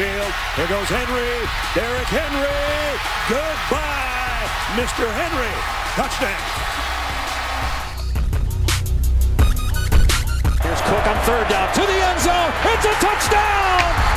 Here goes Henry. Derrick Henry. Goodbye, Mr. Henry. Touchdown. Here's Cook on third down to the end zone. It's a touchdown.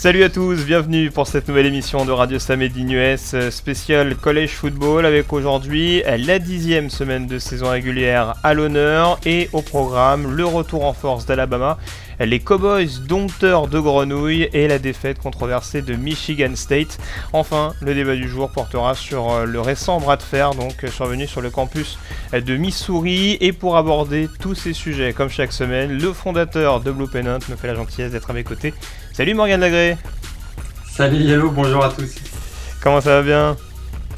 Salut à tous, bienvenue pour cette nouvelle émission de Radio Samedi US spécial College Football avec aujourd'hui la dixième semaine de saison régulière à l'honneur et au programme le retour en force d'Alabama, les Cowboys dompteurs de grenouilles et la défaite controversée de Michigan State. Enfin, le débat du jour portera sur euh, le récent bras de fer donc survenu sur le campus de Missouri et pour aborder tous ces sujets comme chaque semaine, le fondateur de Blue Pennant me fait la gentillesse d'être à mes côtés. Salut Morgane Lagré Salut Yellow, bonjour à tous. Comment ça va bien?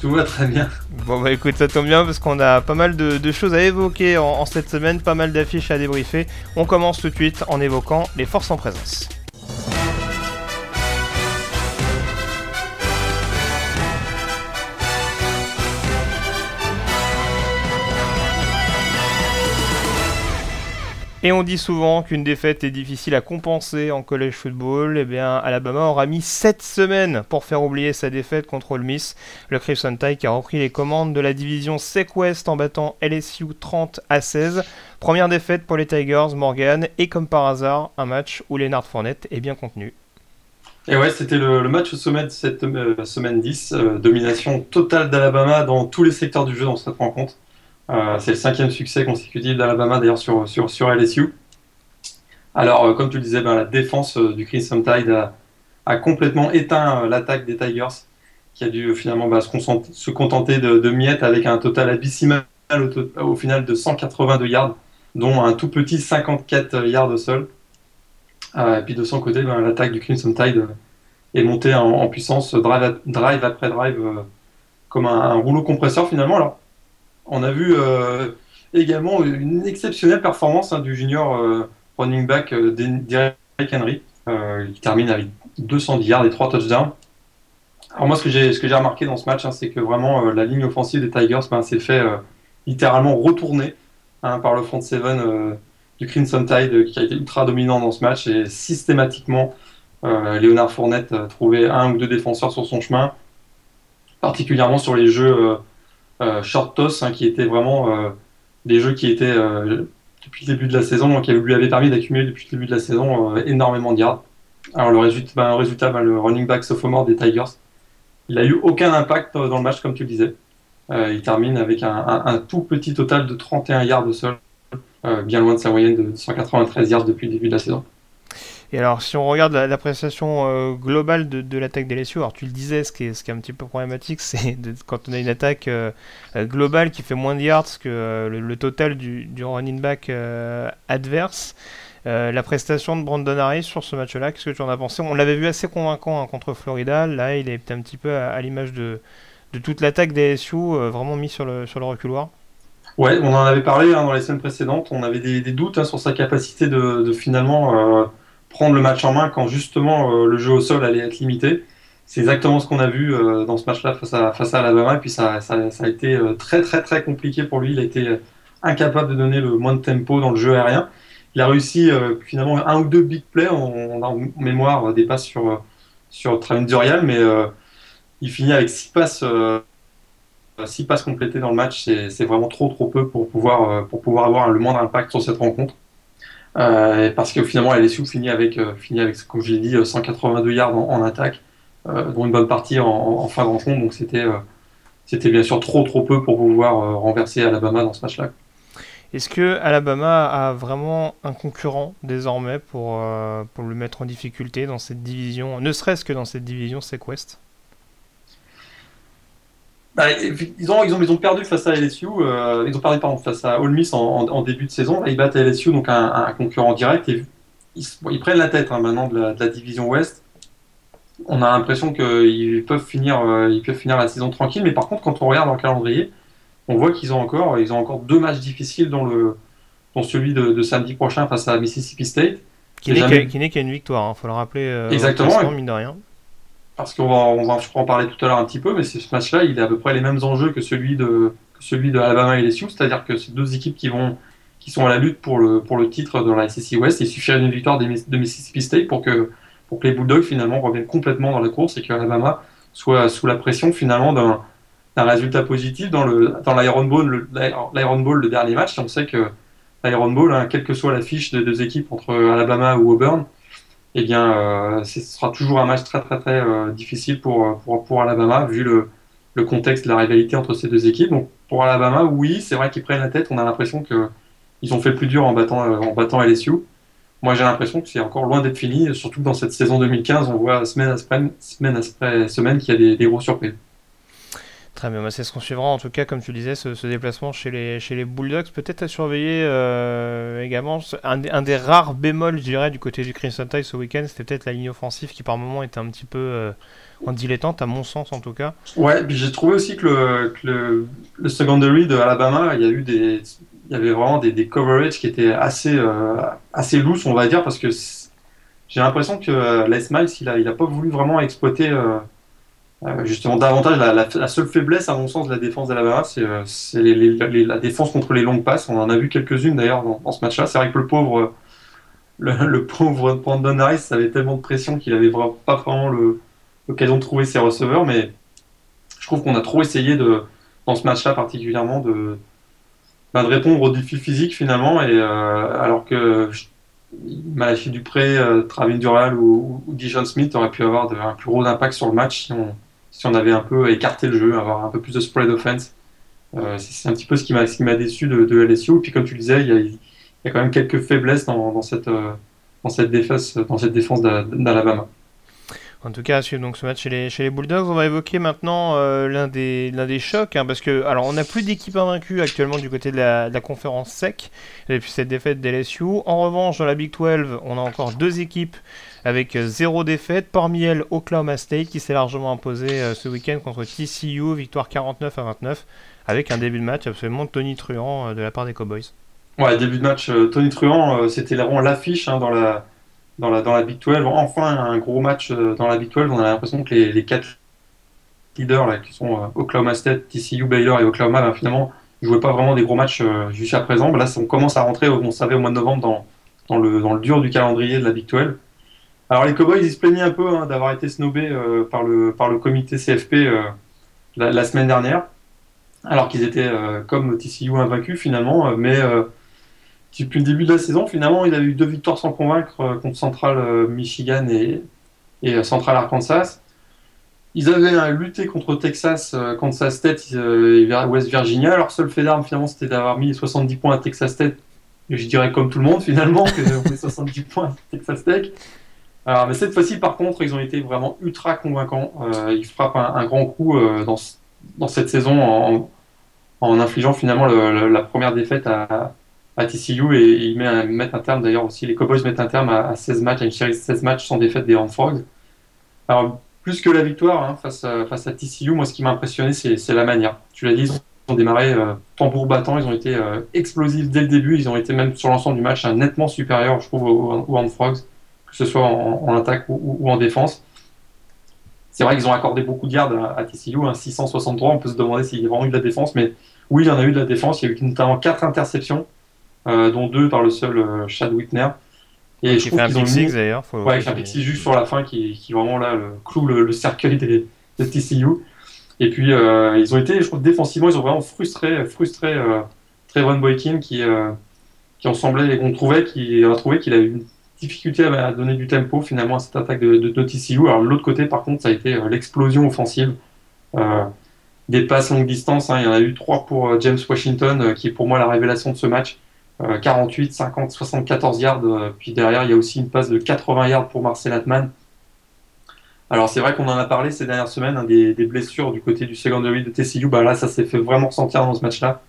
Tout va très bien. Bon bah écoute, ça tombe bien parce qu'on a pas mal de, choses à évoquer en cette semaine, pas mal d'affiches à débriefer. On commence tout de suite en évoquant les forces en présence. Et on dit souvent qu'une défaite est difficile à compenser en college football. Eh bien, Alabama aura mis 7 semaines pour faire oublier sa défaite contre le Miss. Le Crimson Tide qui a repris les commandes de la division SEC West en battant LSU 30 à 16. Première défaite pour les Tigers, Morgan. Et comme par hasard, un match où Leonard Fournette est bien contenu. Et ouais, c'était le, match au sommet de cette euh, semaine 10. Euh, domination totale d'Alabama dans tous les secteurs du jeu dans cette rencontre. Euh, c'est le cinquième succès consécutif d'Alabama d'ailleurs sur, LSU. Alors, euh, comme tu le disais, ben, la défense euh, du Crimson Tide a, complètement éteint l'attaque des Tigers, qui a dû finalement ben, se, contenter de, miettes avec un total abyssimal au, final de 182 yards, dont un tout petit 54 yards au sol. et puis de son côté, ben, l'attaque du Crimson Tide est montée en, puissance, drive, après drive, comme un, rouleau compresseur finalement. On a vu euh, également une exceptionnelle performance hein, du junior euh, running back euh, Derek Henry, qui termine avec 210 yards et 3 touchdowns. Alors moi, ce que j'ai, remarqué dans ce match, hein, c'est que vraiment la ligne offensive des Tigers ben, s'est fait littéralement retourner hein, par le front seven du Crimson Tide, qui a été ultra dominant dans ce match et systématiquement, Léonard Fournette trouvait un ou deux défenseurs sur son chemin, particulièrement sur les jeux short toss, hein, qui étaient vraiment euh, des jeux qui étaient euh, depuis le début de la saison, qui lui avaient permis d'accumuler depuis le début de la saison énormément de yards. Alors le résultat, résultat ben, le running back sophomore des Tigers, il a eu aucun impact dans le match comme tu le disais. il termine avec un, tout petit total de 31 yards de sol, bien loin de sa moyenne de 193 yards depuis le début de la saison. Et alors, si on regarde la, prestation euh, globale de, l'attaque des LSU, alors tu le disais, ce qui est, un petit peu problématique, c'est quand on a une attaque euh, euh, globale qui fait moins de yards que le, total du, running back adverse. la prestation de Brandon Harris sur ce match-là, qu'est-ce que tu en as pensé? On l'avait vu assez convaincant hein, contre Florida. Là, il est un petit peu à, l'image de, toute l'attaque des LSU, vraiment mis sur le, reculoir. Ouais, on en avait parlé hein, dans les semaines précédentes. On avait des, doutes hein, sur sa capacité de finalement prendre le match en main quand justement euh, le jeu au sol allait être limité. C'est exactement ce qu'on a vu euh, dans ce match-là face à, face à Alabama. Et puis ça, ça, a été euh, très très très compliqué pour lui. Il a été incapable de donner le moins de tempo dans le jeu aérien. Il a réussi finalement un ou deux big plays. On, a en mémoire des passes sur, sur Travis Durial, mais il finit avec six passes, six passes complétées dans le match. C'est vraiment trop trop peu pour pouvoir, pour pouvoir avoir le moindre impact sur cette rencontre. Euh, parce que finalement, LSU finit avec, euh, finit avec comme je l'ai dit, 182 euh, yards en, attaque, dont une bonne partie en, fin de rencontre. Donc c'était c'était bien sûr trop trop peu pour pouvoir renverser Alabama dans ce match-là. Est-ce que Alabama a vraiment un concurrent désormais pour, pour le mettre en difficulté dans cette division, ne serait-ce que dans cette division Sequest bah, ils, ont, ils, ont, ils ont perdu face à LSU, euh, ils ont perdu pardon, face à Ole Miss en, début de saison. Ils battent LSU, donc un, concurrent direct. Et ils, prennent la tête hein, maintenant de la, division Ouest. On a l'impression qu'ils peuvent, finir, euh, ils peuvent finir la saison tranquille. Mais par contre, quand on regarde dans le calendrier, on voit qu'ils ont encore, ils ont encore deux matchs difficiles dans, le, dans celui de, samedi prochain face à Mississippi State. Qui n'est qu'à une victoire, il hein, faut le rappeler. Euh, Exactement. Mine de rien parce qu'on va, je en parler tout à l'heure un petit peu, mais ce match-là, il a à peu près les mêmes enjeux que celui de, celui de Alabama et c'est-à-dire que c'est deux équipes qui vont qui sont à la lutte pour le, pour le titre dans la SEC West. Il suffirait d'une victoire de Mississippi State pour que, pour que les Bulldogs finalement reviennent complètement dans la course et que Alabama soit sous la pression finalement d'un un résultat positif dans le dans l'Iron Bowl le, l'Iron Bowl le dernier match on sait que l'Iron Bowl hein, quelle que soit la fiche des deux équipes entre Alabama ou Auburn eh bien euh, ce sera toujours un match très très très euh, difficile pour, pour, pour Alabama vu le, le contexte de la rivalité entre ces deux équipes. Donc pour Alabama oui c'est vrai qu'ils prennent la tête. On a l'impression que ils ont fait plus dur en battant euh, en battant LSU moi j'ai l'impression que c'est encore loin d'être fini surtout dans cette saison 2015 on voit semaine après semaine après semaine qu'il y a des, des surprises Très bien, c'est ce qu'on suivra en tout cas, comme tu disais, ce, déplacement chez les, Bulldogs. Peut-être à surveiller euh, également un, des rares bémols, je dirais, du côté du Crimson Tide ce week-end, c'était peut-être la ligne offensive qui par moment était un petit peu euh, en dilettante, à mon sens en tout cas. Ouais, j'ai trouvé aussi que le, secondary de Alabama, il y avait vraiment des, des coverages qui étaient assez, euh, on va dire, parce que j'ai l'impression que euh, Les Miles, il a, il a pas voulu vraiment exploiter euh, justement, davantage, la, seule faiblesse, à mon sens, de la défense d'Alabama, c'est euh, la défense contre les longues passes. On en a vu quelques-unes d'ailleurs dans, ce match-là. C'est vrai que le pauvre, le, pauvre Brandon Harris avait tellement de pression qu'il avait pas vraiment l'occasion de trouver ses receveurs, mais je trouve qu'on a trop essayé de, dans ce match-là particulièrement de, bah, de répondre aux défis physiques finalement, et euh, alors que Malachi Dupré, Travin Dural ou, ou, Dijon Smith auraient pu avoir un plus gros impact sur le match si on avait un peu écarté le jeu, avoir un peu plus de spread offense. Euh, c'est un petit peu ce qui m'a déçu de, de, LSU. Et puis comme tu le disais, il y a, quand même quelques faiblesses dans, dans cette, euh, dans cette défense, dans cette défense d'Alabama. En tout cas, à suivre donc ce match chez les, Bulldogs. On va évoquer maintenant euh, l'un des, des chocs, hein, parce que alors on n'a plus d'équipe invaincue actuellement du côté de la, de la conférence SEC depuis cette défaite d'LSU. En revanche, dans la Big 12, on a encore deux équipes avec zéro défaite. Parmi elles, Oklahoma State qui s'est largement imposé euh, ce week-end contre TCU, victoire 49 à 29, avec un début de match absolument Tony Truant euh, de la part des Cowboys. Ouais, début de match, Tony Truant, c'était vraiment l'affiche hein, dans la dans la, dans la Big 12. Enfin, un gros match euh, dans la Big 12. On a l'impression que les, les quatre leaders, là, qui sont euh, Oklahoma State, TCU, Baylor et Oklahoma, ben, finalement, ne jouaient pas vraiment des gros matchs euh, jusqu'à présent. Là, on commence à rentrer, on savait, au mois de novembre, dans, dans, le, dans le dur du calendrier de la Big 12. Alors, les Cowboys, ils se plaignaient un peu hein, d'avoir été snobés par, le, par le comité CFP la, semaine dernière, alors qu'ils étaient comme TCU invaincus, finalement. mais depuis le début de la saison, finalement, il a eu deux victoires sans convaincre euh, contre Central euh, Michigan et, et euh, Central Arkansas. Ils avaient lutté contre Texas, Kansas State et West Virginia. Leur seul fait d'armes, finalement, c'était d'avoir mis 70 points à Texas State. je dirais comme tout le monde, finalement, que mis 70 points à Texas Tech. Alors, mais cette fois-ci, par contre, ils ont été vraiment ultra convaincants. ils frappent un, grand coup dans, dans, cette saison en, en infligeant finalement la première défaite à, à TCU et ils mettent un terme d'ailleurs aussi, les Cowboys mettent un terme à, 16 matchs, à une série de 16 matchs sans défaite des Horned Frogs. Alors, plus que la victoire hein, face, à, face à TCU, moi ce qui m'a impressionné c'est la manière. Tu l'as dit, ils ont démarré euh, tambour battant, ils ont été euh, explosifs dès le début, ils ont été même sur l'ensemble du match nettement supérieur, je trouve, aux, Horned Frogs, que ce soit en, attaque ou, en défense. C'est vrai qu'ils ont accordé beaucoup de yards à, TCU, 663, on peut se demander s'il y a vraiment eu de la défense, mais oui, il y en a eu de la défense, il y a eu notamment 4 interceptions. Euh, dont deux par le seul euh, Chad Whitner. Et je fait un pick six d'ailleurs. Ouais, un pick six juste sur la fin qui, qui vraiment là le, cloue le, cercueil des, des, TCU. Et puis euh, ils ont été, je trouve, défensivement, ils ont vraiment frustré, frustré Trevon Boykin qui, qui on semblait, qu'on trouvait, qui a trouvé qu'il a eu une difficulté à, donner du tempo finalement à cette attaque de, TCU. Alors l'autre côté, par contre, ça a été l'explosion offensive. des passes longue distance, hein. il y en a eu trois pour James Washington, qui est pour moi la révélation de ce match. 48, 50, 74 yards. Euh, puis derrière, il y a aussi une passe de 80 yards pour Marcel Atman. Alors c'est vrai qu'on en a parlé ces dernières semaines, hein, des, blessures du côté du secondary de TCU. Bah là, ça s'est fait vraiment sentir dans ce match-là.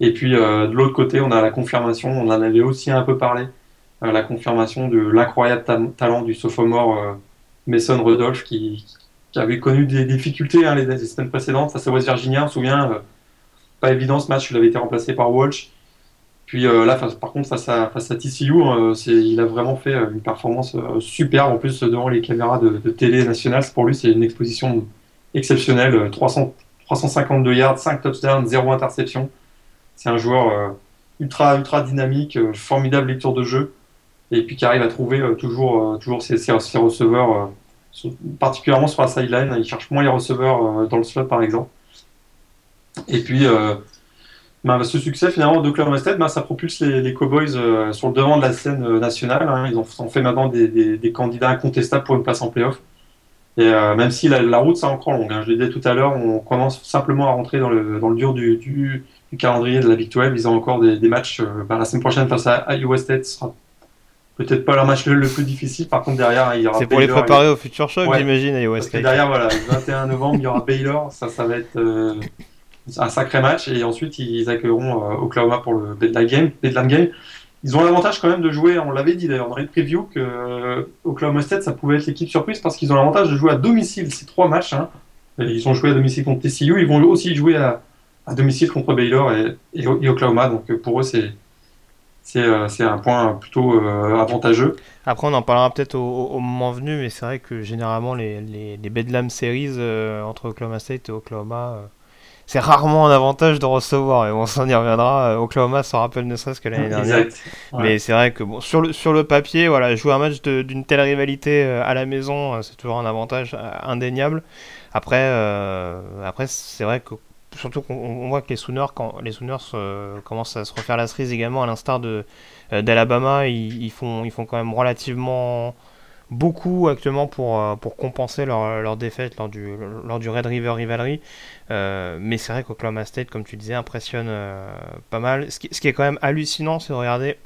Et puis euh, de l'autre côté, on a la confirmation, on en avait aussi un peu parlé, euh, la confirmation de l'incroyable talent du sophomore Mason Rudolph qui, avait connu des difficultés hein, les, semaines précédentes face à West Virginia. On se souvient, pas évident ce match, il avait été remplacé par Walsh. Puis euh, là, par contre, face à, TCU, euh, il a vraiment fait euh, une performance superbe. En plus, devant les caméras de, télé nationale, pour lui, c'est une exposition exceptionnelle. 300, 352 yards, 5 touchdowns, 0 interception. C'est un joueur ultra, ultra dynamique, formidable lecture de jeu, et puis qui arrive à trouver toujours, toujours ses, receveurs, particulièrement sur la sideline. Il cherche moins les receveurs dans le slot, par exemple. Et puis, bah, ce succès finalement d'Oklahoma State, bah, ça propulse les, Cowboys euh, sur le devant de la scène euh, nationale. Hein. Ils ont, fait maintenant des, candidats incontestables pour une place en playoff. Et euh, même si la, route c'est encore longue, hein. je le disais tout à l'heure, on commence simplement à rentrer dans le, dur du, calendrier de la Big 12. Ils ont encore des, matchs. Bah, la semaine prochaine face à Iowa State, sera peut-être pas leur match le, plus difficile. Par contre, derrière, il y aura. C'est pour les préparer au futur choc, j'imagine, Iowa State. derrière, voilà, le 21 novembre, il y aura Baylor. Ça, ça va être un sacré match et ensuite ils accueilleront euh, Oklahoma pour le Bedlam Game. Game. Ils ont l'avantage quand même de jouer, on l'avait dit d'ailleurs dans les previews, que euh, Oklahoma State ça pouvait être l'équipe surprise parce qu'ils ont l'avantage de jouer à domicile ces trois matchs. Hein. Ils ont joué à domicile contre TCU, ils vont aussi jouer à, domicile contre Baylor et, Oklahoma, donc euh, pour eux c'est c'est un point plutôt avantageux. Après, on en parlera peut-être au, moment venu, mais c'est vrai que généralement, les, les, les Bedlam Series entre Oklahoma State et Oklahoma, c'est rarement un avantage de recevoir, et on s'en y reviendra. Euh, Oklahoma s'en rappelle ne serait-ce que l'année dernière. Mais c'est vrai que bon, sur, le, sur le papier, voilà, jouer un match d'une telle rivalité euh, à la maison, euh, c'est toujours un avantage indéniable. Après, après c'est vrai que surtout qu'on voit que les Sooners, quand les Sooners commencent à se refaire la cerise également, à l'instar de d'Alabama, ils, font, ils font quand même relativement beaucoup actuellement pour, euh, pour compenser leur, leur, défaite lors du, lors du Red River Rivalry. Euh, mais c'est vrai qu'Oklahoma State, comme tu disais, impressionne euh, pas mal. Ce qui, est quand même hallucinant, c'est de regarder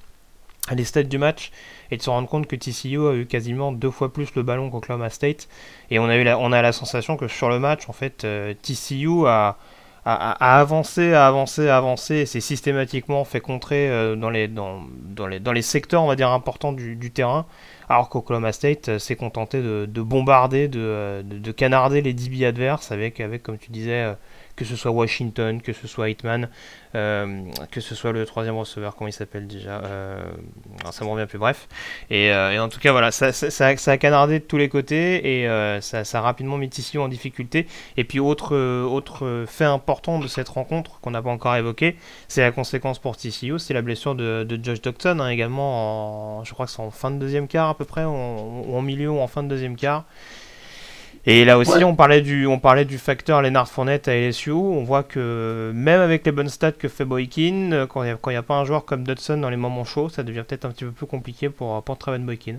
les stats du match et de se rendre compte que TCU a eu quasiment deux fois plus le ballon qu'Oklahoma State. Et on a, eu on a la sensation que sur le match, en fait, TCU a, a, avancé, a avancé, a avancé, et c'est systématiquement fait contrer dans, les, dans, dans, les, dans les secteurs, on va dire, importants du, du terrain. Alors qu'Oklahoma State euh, s'est contenté de, bombarder, euh, de, de, canarder les DB adverses avec, avec comme tu disais, euh, que ce soit Washington, que ce soit Hitman, euh, que ce soit le troisième receveur, comment il s'appelle déjà euh, Ça me revient plus, bref. Et, euh, en tout cas, voilà, ça, a canardé de tous les côtés et ça, a rapidement mis TCU en difficulté. Et puis, autre, autre fait important de cette rencontre qu'on n'a pas encore évoqué, c'est la conséquence pour TCU, c'est la blessure de, de Josh Docton, hein, également, en, je crois que c'est en fin de deuxième quart à peu près, ou en milieu ou en fin de deuxième quart. Et là aussi, on, parlait du, on parlait du facteur Lennart Fournette à LSU. On voit que même avec les bonnes stats que fait Boykin, euh, quand il n'y a, pas un joueur comme Dodson dans les moments chauds, ça devient peut-être un petit peu plus compliqué pour, pour Traven Boykin.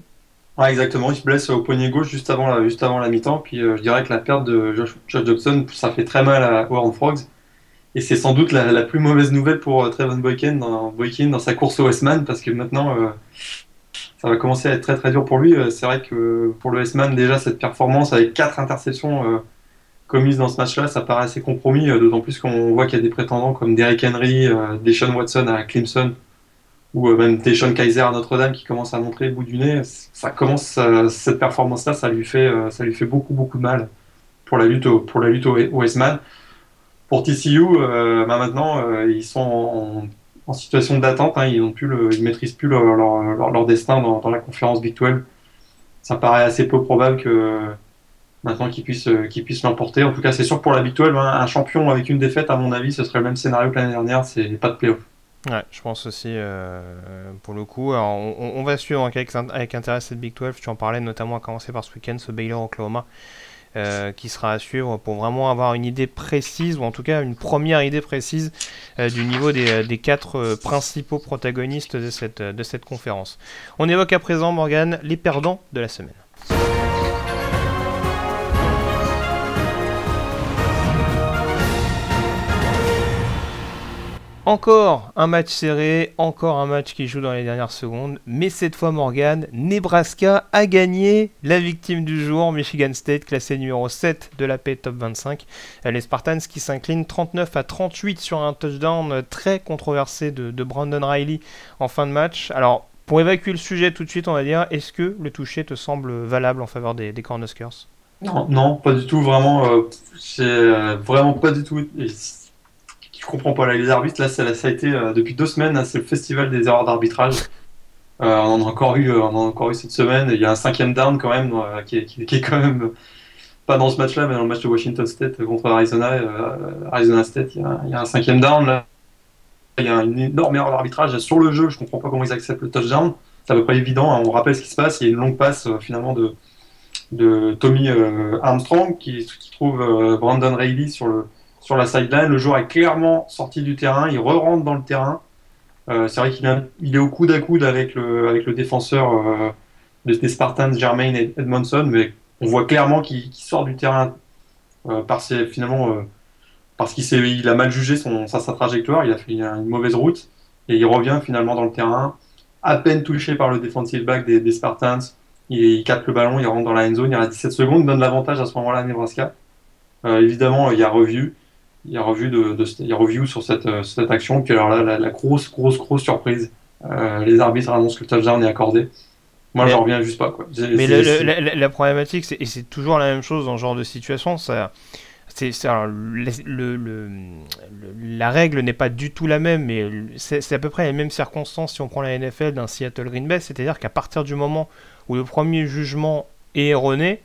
Ouais, exactement. Il se blesse au poignet gauche juste avant la, juste avant la mi-temps. Puis euh, je dirais que la perte de Josh, Dodson, ça fait très mal à Warren Frogs. Et c'est sans doute la, plus mauvaise nouvelle pour euh, Trevon Boykin dans, Boykin dans sa course au Westman parce que maintenant, ça va commencer à être très très dur pour lui. Euh, c'est vrai que pour le S-Man, déjà, cette performance avec quatre interceptions euh, commises dans ce match-là, ça paraît assez compromis, euh, d'autant plus qu'on voit qu'il y a des prétendants comme Derrick Henry, Deshaun Watson à Clemson, ou même Deshaun Kaiser à Notre-Dame qui commence à montrer le bout du nez. Ça commence, cette performance-là, ça lui fait, ça lui fait beaucoup beaucoup de mal pour la lutte au, pour la lutte au, S-Man. Pour TCU, bah, maintenant, ils sont en en situation d'attente. Hein, ils ne maîtrisent plus leur, leur, destin dans, la conférence Big 12. Ça paraît assez peu probable que maintenant qu'ils puissent, qu'ils puissent l'emporter. En tout cas, c'est sûr pour la Big 12, hein, un champion avec une défaite, à mon avis, ce serait le même scénario que l'année dernière. C'est pas de playoff. Ouais, je pense aussi euh, pour le coup. on, va suivre avec, avec intérêt cette Big 12. Tu en parlais notamment à commencer par ce week-end, ce Baylor Oklahoma. Euh, qui sera à suivre pour vraiment avoir une idée précise, ou en tout cas une première idée précise euh, du niveau des, euh, des quatre principaux protagonistes de cette, de cette conférence. On évoque à présent, Morgan, les perdants de la semaine. Encore un match serré, encore un match qui joue dans les dernières secondes, mais cette fois Morgan, Nebraska a gagné la victime du jour, Michigan State, classé numéro 7 de la P Top 25. Les Spartans qui s'inclinent 39 à 38 sur un touchdown très controversé de, Brandon Riley en fin de match. Alors, pour évacuer le sujet tout de suite, on va dire, est-ce que le toucher te semble valable en faveur des, des Cornhuskers? Non, pas du tout, vraiment, euh, c'est euh, vraiment pas du tout je comprends pas les arbitres. Là, ça, a été euh, depuis deux semaines, c'est le festival des erreurs d'arbitrage. Euh, on en a encore eu, euh, on a encore eu cette semaine. Il y a un cinquième down quand même qui, est, quand même pas dans ce match-là, mais dans le match de Washington State contre Arizona, Arizona State, il y, a, un cinquième down là. il y a une énorme erreur d'arbitrage sur le jeu. Je comprends pas comment ils acceptent le touchdown. C'est à peu près évident. Hein. On rappelle ce qui se passe. Il y a une longue passe finalement de, Tommy Armstrong qui, trouve Brandon Reilly sur, le, sur la sideline. Le joueur est clairement sorti du terrain. Il re-rentre dans le terrain. c'est vrai qu'il il est au coude à coude avec le, défenseur des Spartans, Jermaine Edmondson, mais on voit clairement qu'il sort du terrain euh, finalement euh, parce qu'il a mal jugé sa, trajectoire, il a fait une mauvaise route et il revient finalement dans le terrain, à peine touché par le defensive back des, Spartans. Il, capte le ballon, il rentre dans la end zone, il reste 17 secondes, donne l'avantage à ce moment-là à Nebraska. Euh, évidemment, il y a revue, il y a revue de, il y a review sur cette, cette action. Puis alors là, la, grosse, grosse, grosse surprise, les arbitres annoncent que le touchdown est accordé. Moi, j'en reviens juste pas. Quoi. Mais la, problématique, et c'est toujours la même chose dans ce genre de situation, ça, c'est, le, le, la règle n'est pas du tout la même, mais c'est à peu près les mêmes circonstances si on prend la NFL d'un Seattle Green Bay, c'est-à-dire qu'à partir du moment où le premier jugement est erroné,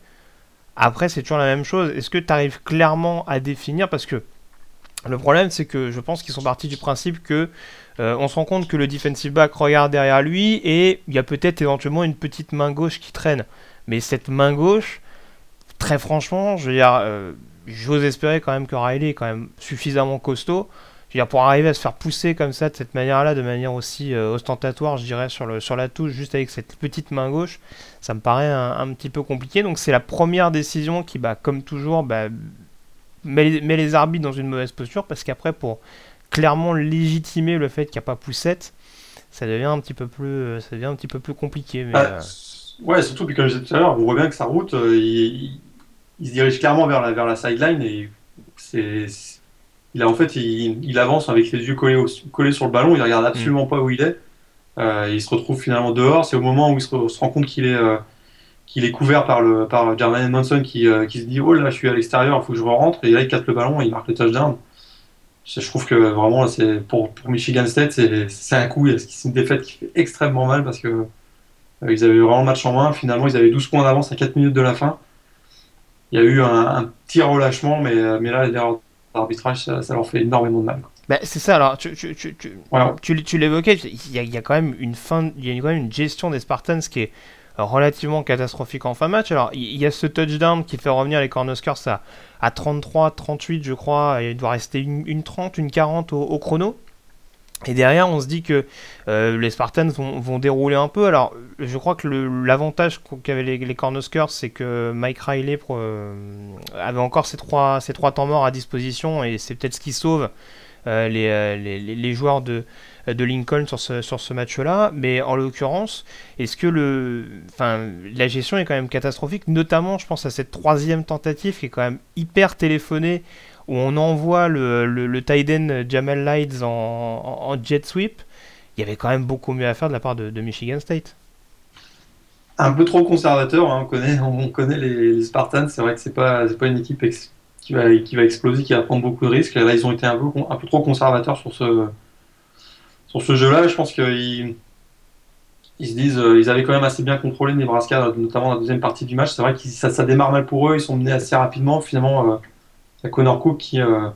après c'est toujours la même chose. Est-ce que tu arrives clairement à définir Parce que le problème, c'est que je pense qu'ils sont partis du principe que euh, on se rend compte que le defensive back regarde derrière lui et il y a peut-être éventuellement une petite main gauche qui traîne. Mais cette main gauche, très franchement, je veux dire, euh, j'ose espérer quand même que Riley est quand même suffisamment costaud. Je veux dire, pour arriver à se faire pousser comme ça, de cette manière-là, de manière aussi euh, ostentatoire, je dirais, sur, la touche, juste avec cette petite main gauche, ça me paraît un, petit peu compliqué. Donc c'est la première décision qui, bah, comme toujours, bah, met, met les arbitres dans une mauvaise posture, parce qu'après, pour clairement légitimer le fait qu'il n'y a pas poussette, ça devient un petit peu plus, euh, ça devient un petit peu plus compliqué. Mais, ah, euh, Ouais, surtout puis comme je disais tout à l'heure, on voit bien que sa route, euh, il, se dirige clairement vers la, vers la sideline et c'est, il a en fait, il, avance avec les yeux collés, collés sur le ballon, il regarde absolument mm. pas où il est. il se retrouve finalement dehors. C'est au moment où il se, rend compte qu'il est, qu'il est couvert par le par Jermaine Manson qui, qui se dit oh là je suis à l'extérieur, il faut que je rentre et là il capte le ballon et il marque le touchdown je trouve que vraiment, c'est pour, pour Michigan State, c'est un coup. C'est une défaite qui fait extrêmement mal parce que euh, ils avaient vraiment le match en main. Finalement, ils avaient 12 points d'avance à 4 minutes de la fin. Il y a eu un, petit relâchement, mais, euh, mais là, l'arbitrage, ça, ça, leur fait énormément de mal. Bah, c'est ça, alors tu, tu, tu, tu, tu l'évoquais, il y, a, il y, a quand même une fin, il y a quand même une gestion des Spartans qui est relativement catastrophique en fin match. Alors, il y a ce touchdown qui fait revenir les Cornhuskers à, à 33, 38, je crois. il doit rester une, 30, une 40 au, chrono. Et derrière, on se dit que euh, les Spartans vont, dérouler un peu. Alors, je crois que l'avantage qu'avaient les, les c'est que Mike Riley euh, avait encore ces trois, ces trois temps morts à disposition, et c'est peut-être ce qui sauve euh, les, les, les, joueurs de, de Lincoln sur ce, sur ce match-là. Mais en l'occurrence, est-ce que le, enfin, la gestion est quand même catastrophique, notamment, je pense à cette troisième tentative qui est quand même hyper téléphonée, où on envoie le, le, le Jamal Lights en, jet sweep. Il y avait quand même beaucoup mieux à faire de la part de, Michigan State. Un peu trop conservateur, hein. on, connaît, on connaît les, Spartans, c'est vrai que c'est pas, pas une équipe qui va, qui va exploser, qui va prendre beaucoup de risques. Là, ils ont été un peu, un peu trop conservateurs sur ce, sur ce jeu-là, je pense qu'ils ils se disent, euh, ils avaient quand même assez bien contrôlé Nebraska, notamment la deuxième partie du match. C'est vrai que ça, démarre mal pour eux, ils sont menés assez rapidement. Finalement, y a Connor Cook qui, euh,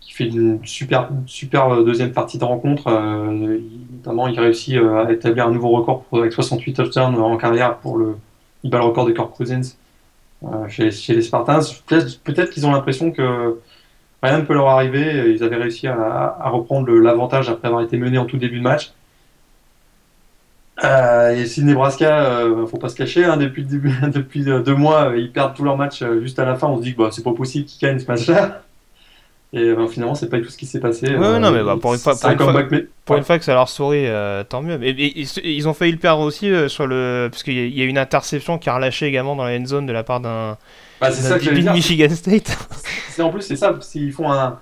qui fait une super, super deuxième partie de rencontre. Euh, notamment, il réussit à établir un nouveau record avec 68 touchdowns en carrière pour le. Il bat le record de Kirk Cousins chez, les Spartans. Peut-être qu'ils ont l'impression que rien ne peut leur arriver. Ils avaient réussi à, reprendre l'avantage après avoir été menés en tout début de match. Euh, et si Nebraska, euh, faut pas se cacher, hein, depuis, depuis deux mois, ils perdent tous leurs matchs euh, juste à la fin. On se dit que bah, c'est pas possible qu'ils gagnent ce match-là. Et ben, finalement, c'est pas tout ce qui s'est passé. Ouais, non, mais bah, pour, une fois, pour, une fois, que ça leur sourit, tant mieux. Et, ils ont failli le perdre aussi sur le. Parce qu'il y, a une interception qui a relâché également dans la end zone de la part d'un bah, c'est ça que Michigan State. en plus, c'est ça. S'ils font un.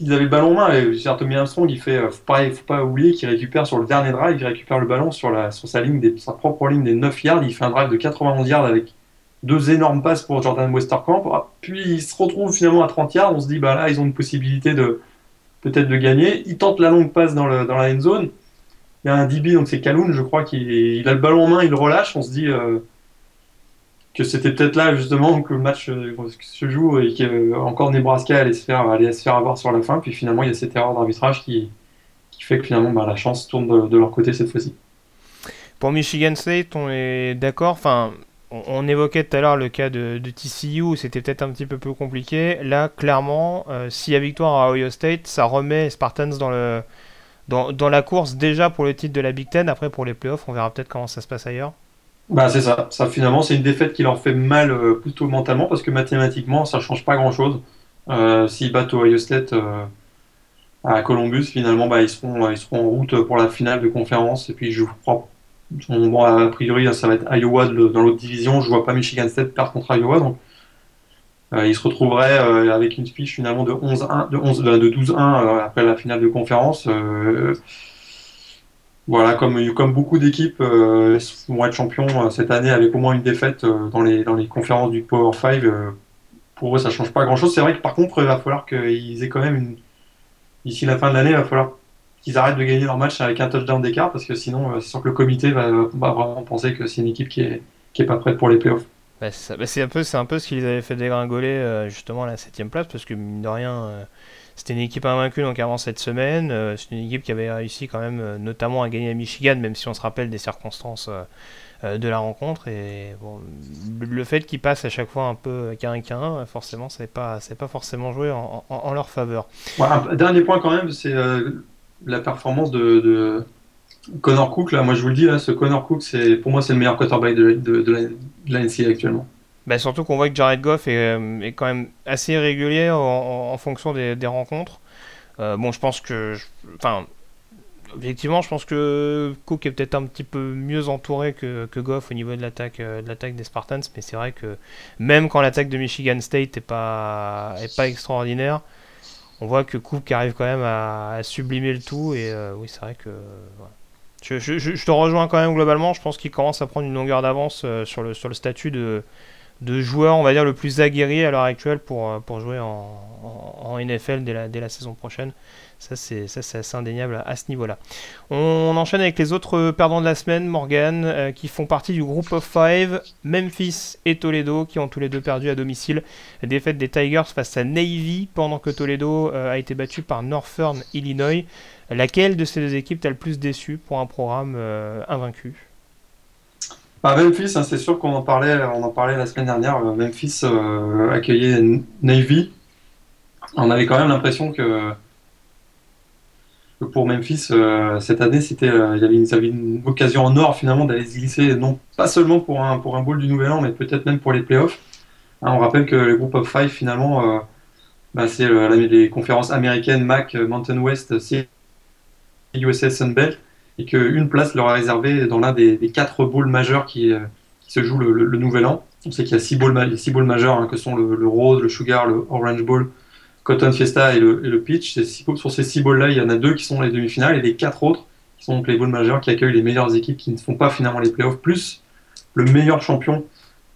Ils avaient le ballon en main. Et Tommy Armstrong, il fait. Euh, faut pas, faut pas oublier qu'il récupère sur le dernier drive, il récupère le ballon sur, la, sur sa, ligne des, sa propre ligne des 9 yards. Il fait un drive de 91 yards avec deux énormes passes pour Jordan Westerkamp. Ah, puis il se retrouve finalement à 30 yards. On se dit, bah là, ils ont une possibilité de peut-être de gagner. Il tente la longue passe dans, le, dans la end zone. Il y a un DB, donc c'est Kaloun, je crois, qu'il a le ballon en main, il le relâche. On se dit. Euh, que c'était peut-être là justement que le match euh, se joue et que encore Nebraska allait se faire allait se faire avoir sur la fin. Puis finalement, il y a cette erreur d'arbitrage qui, qui fait que finalement bah, la chance tourne de, leur côté cette fois-ci. Pour Michigan State, on est d'accord. Enfin, on, évoquait tout à l'heure le cas de, de TCU c'était peut-être un petit peu plus compliqué. Là, clairement, euh, s'il y a victoire à Ohio State, ça remet Spartans dans le dans, la course déjà pour le titre de la Big Ten. Après, pour les playoffs, on verra peut-être comment ça se passe ailleurs. Bah, c'est ça. ça. Finalement, c'est une défaite qui leur fait mal euh, plutôt mentalement parce que mathématiquement, ça change pas grand-chose. Euh, S'ils battent Ohio State euh, à Columbus, finalement, bah, ils, seront, ils seront en route pour la finale de conférence. Et puis, je crois, bon, a priori, ça va être Iowa dans l'autre division. Je vois pas Michigan State perdre contre Iowa. Donc, euh, ils se retrouveraient avec une fiche finalement de 11-1, de, 11, de 12-1 après la finale de conférence. Voilà, comme, comme beaucoup d'équipes euh, vont être champions euh, cette année avec au moins une défaite euh, dans, les, dans les conférences du Power 5, pour eux ça change pas grand chose. C'est vrai que par contre, il va falloir qu'ils aient quand même une. D'ici la fin de l'année, il va falloir qu'ils arrêtent de gagner leur match avec un touchdown d'écart parce que sinon, c'est sûr que le comité va, vraiment penser que c'est une équipe qui est, qui est pas prête pour les playoffs. Bah, bah, c'est un peu, c'est un peu ce qui les avait fait dégringoler justement à la septième place parce que mine de rien c'était une équipe invaincue donc avant cette semaine. Euh, c'est une équipe qui avait réussi quand même euh, notamment à gagner à Michigan, même si on se rappelle des circonstances euh, de la rencontre. Et bon, le fait qu'ils passent à chaque fois un peu quinquin, forcément, c'est pas, c'est pas forcément joué en, leur faveur. un dernier point quand même, c'est la performance de, Connor Cook. Là, moi je vous le dis, ce Connor Cook, pour moi c'est le meilleur quarterback de, de, de la NCA actuellement. Bah, surtout qu'on voit que Jared Goff est, euh, quand même assez régulier en, fonction des, rencontres. Euh, bon, je pense que. Enfin, objectivement, je pense que Cook est peut-être un petit peu mieux entouré que, Goff au niveau de l'attaque euh, de des Spartans, mais c'est vrai que même quand l'attaque de Michigan State n'est pas, est pas extraordinaire, on voit que Cook arrive quand même à, sublimer le tout, et oui, c'est vrai que. Je, je, te rejoins quand même globalement, je pense qu'il commence à prendre une longueur d'avance sur, le, sur le statut de, de joueurs, on va dire, le plus aguerri à l'heure actuelle pour, euh, pour jouer en, en, NFL dès la, dès la, saison prochaine. Ça, c'est assez indéniable à, ce niveau-là. On, enchaîne avec les autres perdants de la semaine, Morgan, euh, qui font partie du groupe of five, Memphis et Toledo, qui ont tous les deux perdu à domicile. Défaite des Tigers face à Navy, pendant que Toledo euh, a été battu par Northern Illinois. Laquelle de ces deux équipes t'a le plus déçu pour un programme invaincu? Bah, Memphis, hein, c'est sûr qu'on en parlait, on en parlait la semaine dernière. Euh, Memphis euh, accueillait Navy. On avait quand même l'impression que, pour Memphis euh, cette année, c'était, il y avait une, occasion en or finalement d'aller se glisser, non pas seulement pour un pour un bowl du Nouvel An, mais peut-être même pour les playoffs. Hein, on rappelle que le groupe of five finalement, bah, c'est les conférences américaines MAC, Mountain West, USS Sunbelt et qu'une place leur est réservée dans l'un des, quatre bowls majeurs qui, euh, se jouent le, nouvel an. On sait qu'il y a six bowls, six bowls majeurs hein, que sont le, Rose, le Sugar, le Orange Bowl, Cotton Fiesta et le, Peach. sur ces six bowls-là, il y en a deux qui sont les demi-finales et les quatre autres qui sont les bowls majeurs qui accueillent les meilleures équipes qui ne font pas finalement les playoffs, plus le meilleur champion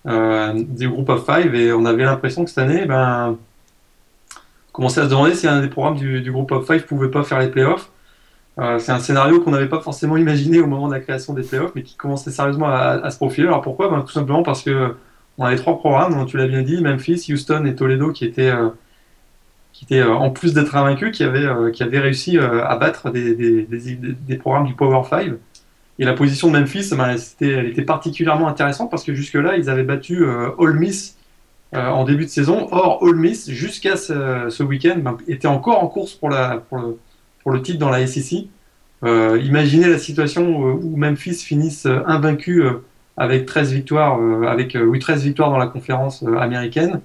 euh, du groupe of five. Et on avait l'impression que cette année, ben, on commençait à se demander si un des programmes du, groupe of five pouvait pas faire les playoffs. Euh, c'est un scénario qu'on n'avait pas forcément imaginé au moment de la création des playoffs, mais qui commençait sérieusement à, se profiler. Alors pourquoi? Ben, Tout simplement parce que on avait trois programmes, tu l'as bien dit, Memphis, Houston et Toledo, qui étaient, euh, qui étaient euh, en plus d'être invaincus, qui avaient, qui avaient réussi à battre des, des, programmes du Power 5. Et la position de Memphis, ben, elle était particulièrement intéressante parce que jusque-là, ils avaient battu All Miss en début de saison. Or, All Miss, jusqu'à ce, ce week-end, ben, était encore en course pour, la, pour le pour le titre dans la SEC. Euh, imaginez la situation où Memphis finisse euh, invaincu euh, avec 13 victoires, avec oui, 13 victoires dans la conférence américaine.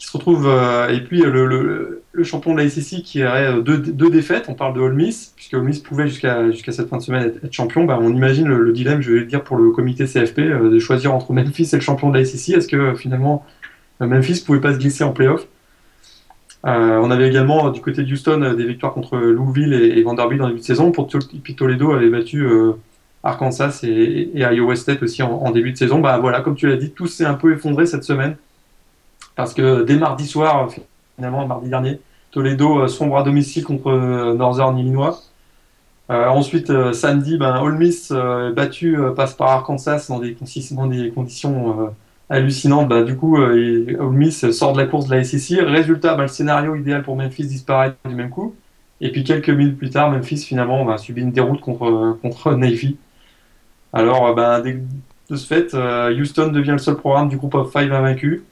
Qui se retrouve, et puis le, champion de la SEC qui aurait deux, défaites, on parle de Ole Miss, puisque Ole Miss pouvait jusqu'à cette fin de semaine être, champion, bah, on imagine le, dilemme, je vais le dire pour le comité CFP, de choisir entre Memphis et le champion de la SEC. Est-ce que finalement Memphis pouvait pas se glisser en playoff? Euh, on avait également euh, du côté de Houston euh, des victoires contre Louisville et, Vanderbilt dans le début de saison. Pour puis Toledo avait battu Arkansas et, Iowa State aussi en, début de saison. Bah voilà, comme tu l'as dit, tout s'est un peu effondré cette semaine parce que dès mardi soir, finalement mardi dernier, Toledo sombre à domicile contre Northern Illinois. ensuite, samedi, ben, Ole Miss battu passe par Arkansas dans des, conditions hallucinantes. Ben, du coup, Ole Miss sort de la course de la SEC. Résultat, ben, le scénario idéal pour Memphis disparaît du même coup. Et puis quelques minutes plus tard, Memphis finalement va subir une déroute contre, contre Navy. Alors, ben, de ce fait, Houston devient le seul programme du groupe of five invaincu.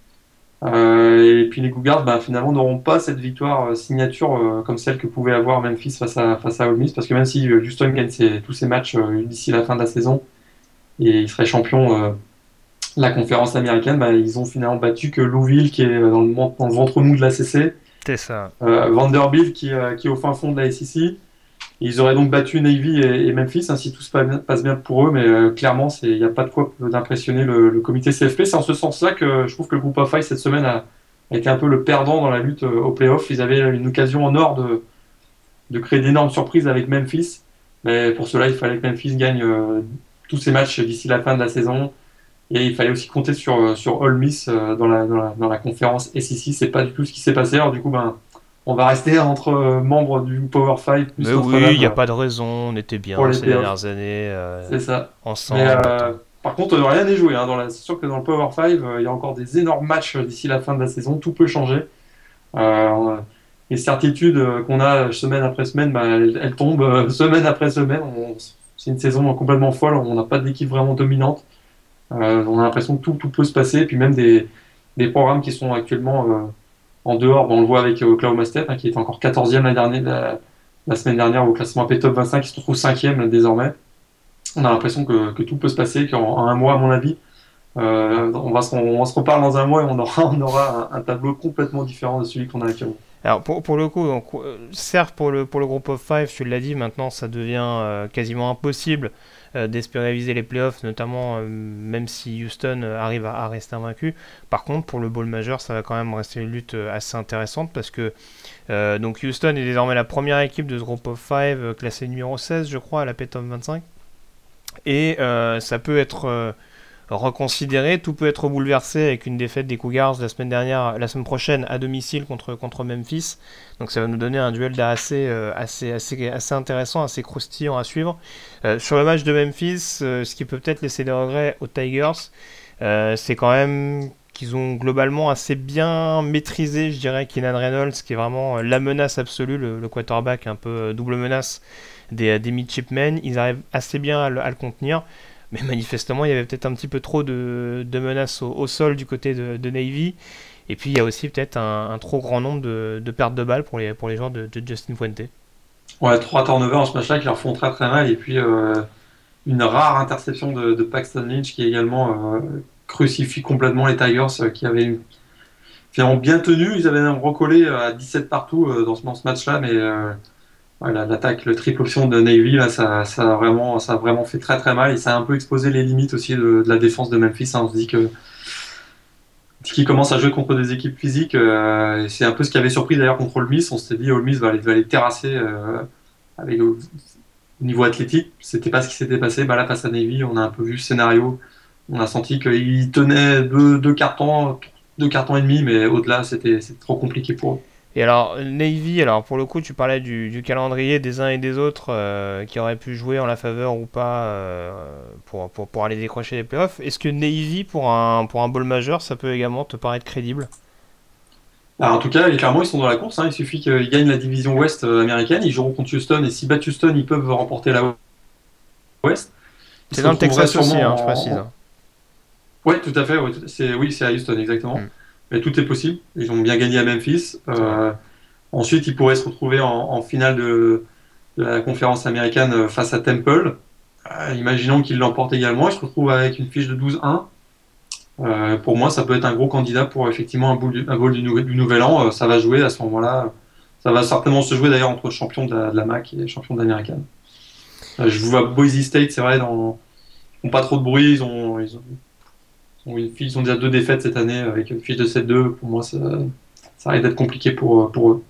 Euh, et puis les Cougars, bah, finalement, n'auront pas cette victoire euh, signature euh, comme celle que pouvait avoir Memphis face à, face à Ole Miss, parce que même si Houston gagne tous ses matchs d'ici la fin de la saison et il serait champion de la conférence américaine, bah, ils ont finalement battu que Louisville, qui est dans le, dans le ventre mou de la CC, ça. Vanderbilt, qui, qui, est au fin fond de la SEC, ils auraient donc battu Navy et, Memphis, hein, si tout se passe bien pour eux, mais euh, clairement, il n'y a pas de quoi d'impressionner le, comité CFP. C'est en ce sens-là que je trouve que le groupe five cette semaine a, été un peu le perdant dans la lutte euh, au playoff. Ils avaient une occasion en or de, créer d'énormes surprises avec Memphis, mais pour cela, il fallait que Memphis gagne euh, tous ses matchs d'ici la fin de la saison. Et il fallait aussi compter sur, sur All Miss dans, la, dans, la, dans la. C'est pas du tout ce qui s'est passé. Du coup, ben, on va rester entre euh, membres du Power 5. Mais oui, il n'y a pas de raison, on était bien ces dernières années. Euh, c'est ça. Ensemble. Euh, par contre, rien n'est joué. Hein, c'est sûr que dans le Power 5, il y a encore des énormes matchs d'ici la fin de la saison. Tout peut changer. les certitudes qu'on a semaine après semaine, bah, elles, tombent semaine après semaine. C'est une saison complètement folle. On n'a pas d'équipe vraiment dominante. on a l'impression que tout, tout, peut se passer. Et puis même des, des programmes qui sont actuellement en dehors, on le voit avec Oklahoma State, hein, qui est encore 14e la, semaine dernière au classement AP Top 25, qui se retrouve 5e désormais. On a l'impression que, tout peut se passer, qu'en un mois, à mon avis, euh, on, va se, reparle dans un mois et on aura, on aura un, tableau complètement différent de celui qu'on a actuellement. Alors pour, pour, le coup, donc, euh, certes pour le, pour le groupe of five, tu l'as dit, maintenant ça devient euh, quasiment impossible euh, d'espérer viser les playoffs, notamment même si Houston arrive à, rester invaincu. Par contre, pour le bowl majeur, ça va quand même rester une lutte assez intéressante parce que donc Houston est désormais la première équipe de ce groupe of 5 classée numéro 16, je crois, à la P-Top 25. Et ça peut être reconsidéré. Tout peut être bouleversé avec une défaite des Cougars la semaine dernière, la semaine prochaine à domicile contre, contre Memphis. Donc ça va nous donner un duel assez, euh, assez, assez, assez intéressant, assez croustillant à suivre. Euh, sur le match de Memphis, euh, ce qui peut peut-être laisser des regrets aux Tigers, c'est quand même qu'ils ont globalement assez bien maîtrisé, je dirais, Keenan Reynolds, qui est vraiment la menace absolue, le, quarterback un peu double menace des, des midshipmen. Ils arrivent assez bien à le contenir. Mais manifestement, il y avait peut-être un petit peu trop de, menaces au, sol du côté de, Navy. Et puis, il y a aussi peut-être un, trop grand nombre de, pertes de balles pour les, pour les joueurs de, Justin Fuente. Ouais, trois turnovers en ce match-là qui leur font très très mal. Et puis, euh, une rare interception de, Paxton Lynch qui également euh, crucifie complètement les Tigers euh, qui avaient finalement bien tenu. Ils avaient même recollé à 17 partout dans ce, ce match-là, mais l'attaque, le triple option de Navy, là, ça, a vraiment, fait très très mal et ça a un peu exposé les limites aussi de, la défense de Memphis. Hein. On se dit que qui commence à jouer contre des équipes physiques, euh, c'est un peu ce qui avait surpris d'ailleurs contre Ole Miss. On s'était dit Ole Miss va aller, terrasser euh, avec, au niveau athlétique. C'était pas ce qui s'était passé. Bah là, face à Navy, on a un peu vu le scénario. On a senti qu'il tenait deux, deux cartons, deux cartons et demi, mais au-delà, c'était trop compliqué pour eux. Et alors, Navy, alors pour le coup, tu parlais du, calendrier des uns et des autres euh, qui auraient pu jouer en la faveur ou pas euh, pour, pour, pour, aller décrocher les playoffs. Est-ce que Navy, pour un, pour un bowl majeur, ça peut également te paraître crédible? Bah, En tout cas, clairement, ils sont dans la course. Hein. Il suffit qu'ils gagnent la division Ouest euh, américaine. Ils joueront contre Houston. Et si battent Houston, ils peuvent remporter la Ouest. C'est dans le Texas aussi, hein, je précise. Oui, tout à fait. oui, c'est à Houston, exactement. Hmm mais tout est possible. Ils ont bien gagné à Memphis. Euh, ensuite, ils pourraient se retrouver en, finale de, la conférence américaine euh, face à Temple. Euh, imaginons qu'ils l'emportent également. Ils se retrouvent avec une fiche de 12-1. pour moi, ça peut être un gros candidat pour effectivement un bowl du, nouvel an. ça va jouer à ce moment-là. Ça va certainement se jouer d'ailleurs entre le champion de la, MAC et le champion de l'américaine. je vous vois Boise State, c'est vrai, dans, ils n'ont pas trop de bruit. Ils ont ils ont déjà deux défaites cette année avec une fiche de 7-2. Pour moi, ça, ça risque d'être compliqué pour, pour eux.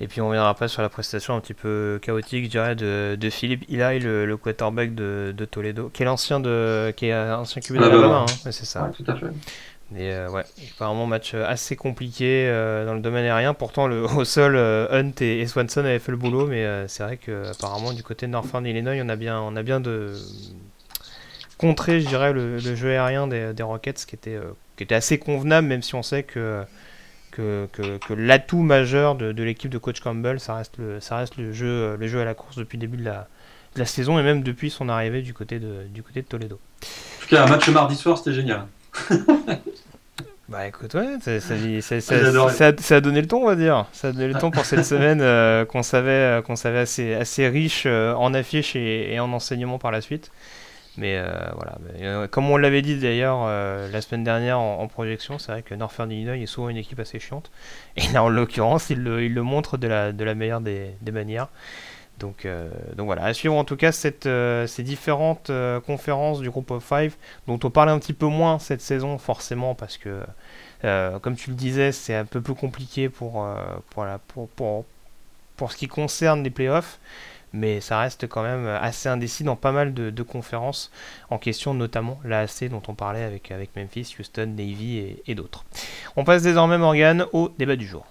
Et puis on reviendra après sur la prestation un petit peu chaotique, je dirais, de, de Philippe Ilaï, le, le, quarterback de, de, Toledo, qui est l'ancien de, qui est ancien QB de hein, c'est ça. tout à fait. Et ouais, apparemment match assez compliqué dans le domaine aérien. Pourtant, le, au sol, Hunt et, Swanson avaient fait le boulot, mais c'est vrai que apparemment du côté de Northern Illinois, on a bien, on a bien de contré, je dirais, le, jeu aérien des, des Rockets, qui était, qui était assez convenable, même si on sait que que, que, l'atout majeur de, de l'équipe de coach Campbell, ça reste le, ça reste le, jeu, le jeu à la course depuis le début de la, de la saison et même depuis son arrivée du côté de, du côté de Toledo. En tout cas, un match mardi soir, c'était génial. bah écoute, ouais, ça, ça, ça, a donné le ton, on va dire. Ça a donné le ton pour cette semaine euh, qu'on savait, euh, qu'on savait assez, assez riche euh, en affiches et, et, en enseignement par la suite. Mais euh, voilà, euh, comme on l'avait dit d'ailleurs euh, la semaine dernière en, projection, c'est vrai que Northern Illinois est souvent une équipe assez chiante. Et là, en l'occurrence, il le, montre de la, meilleure des, manières. Donc, voilà, à suivre en tout cas ces différentes conférences du groupe of five, dont on parle un petit peu moins cette saison, forcément, parce que, comme tu le disais, c'est un peu plus compliqué pour, pour, pour ce qui concerne les playoffs mais ça reste quand même assez indécis dans pas mal de, conférences en question, notamment l'AC dont on parlait avec, Memphis, Houston, Navy et, et d'autres. On passe désormais, Morgan, au débat du jour.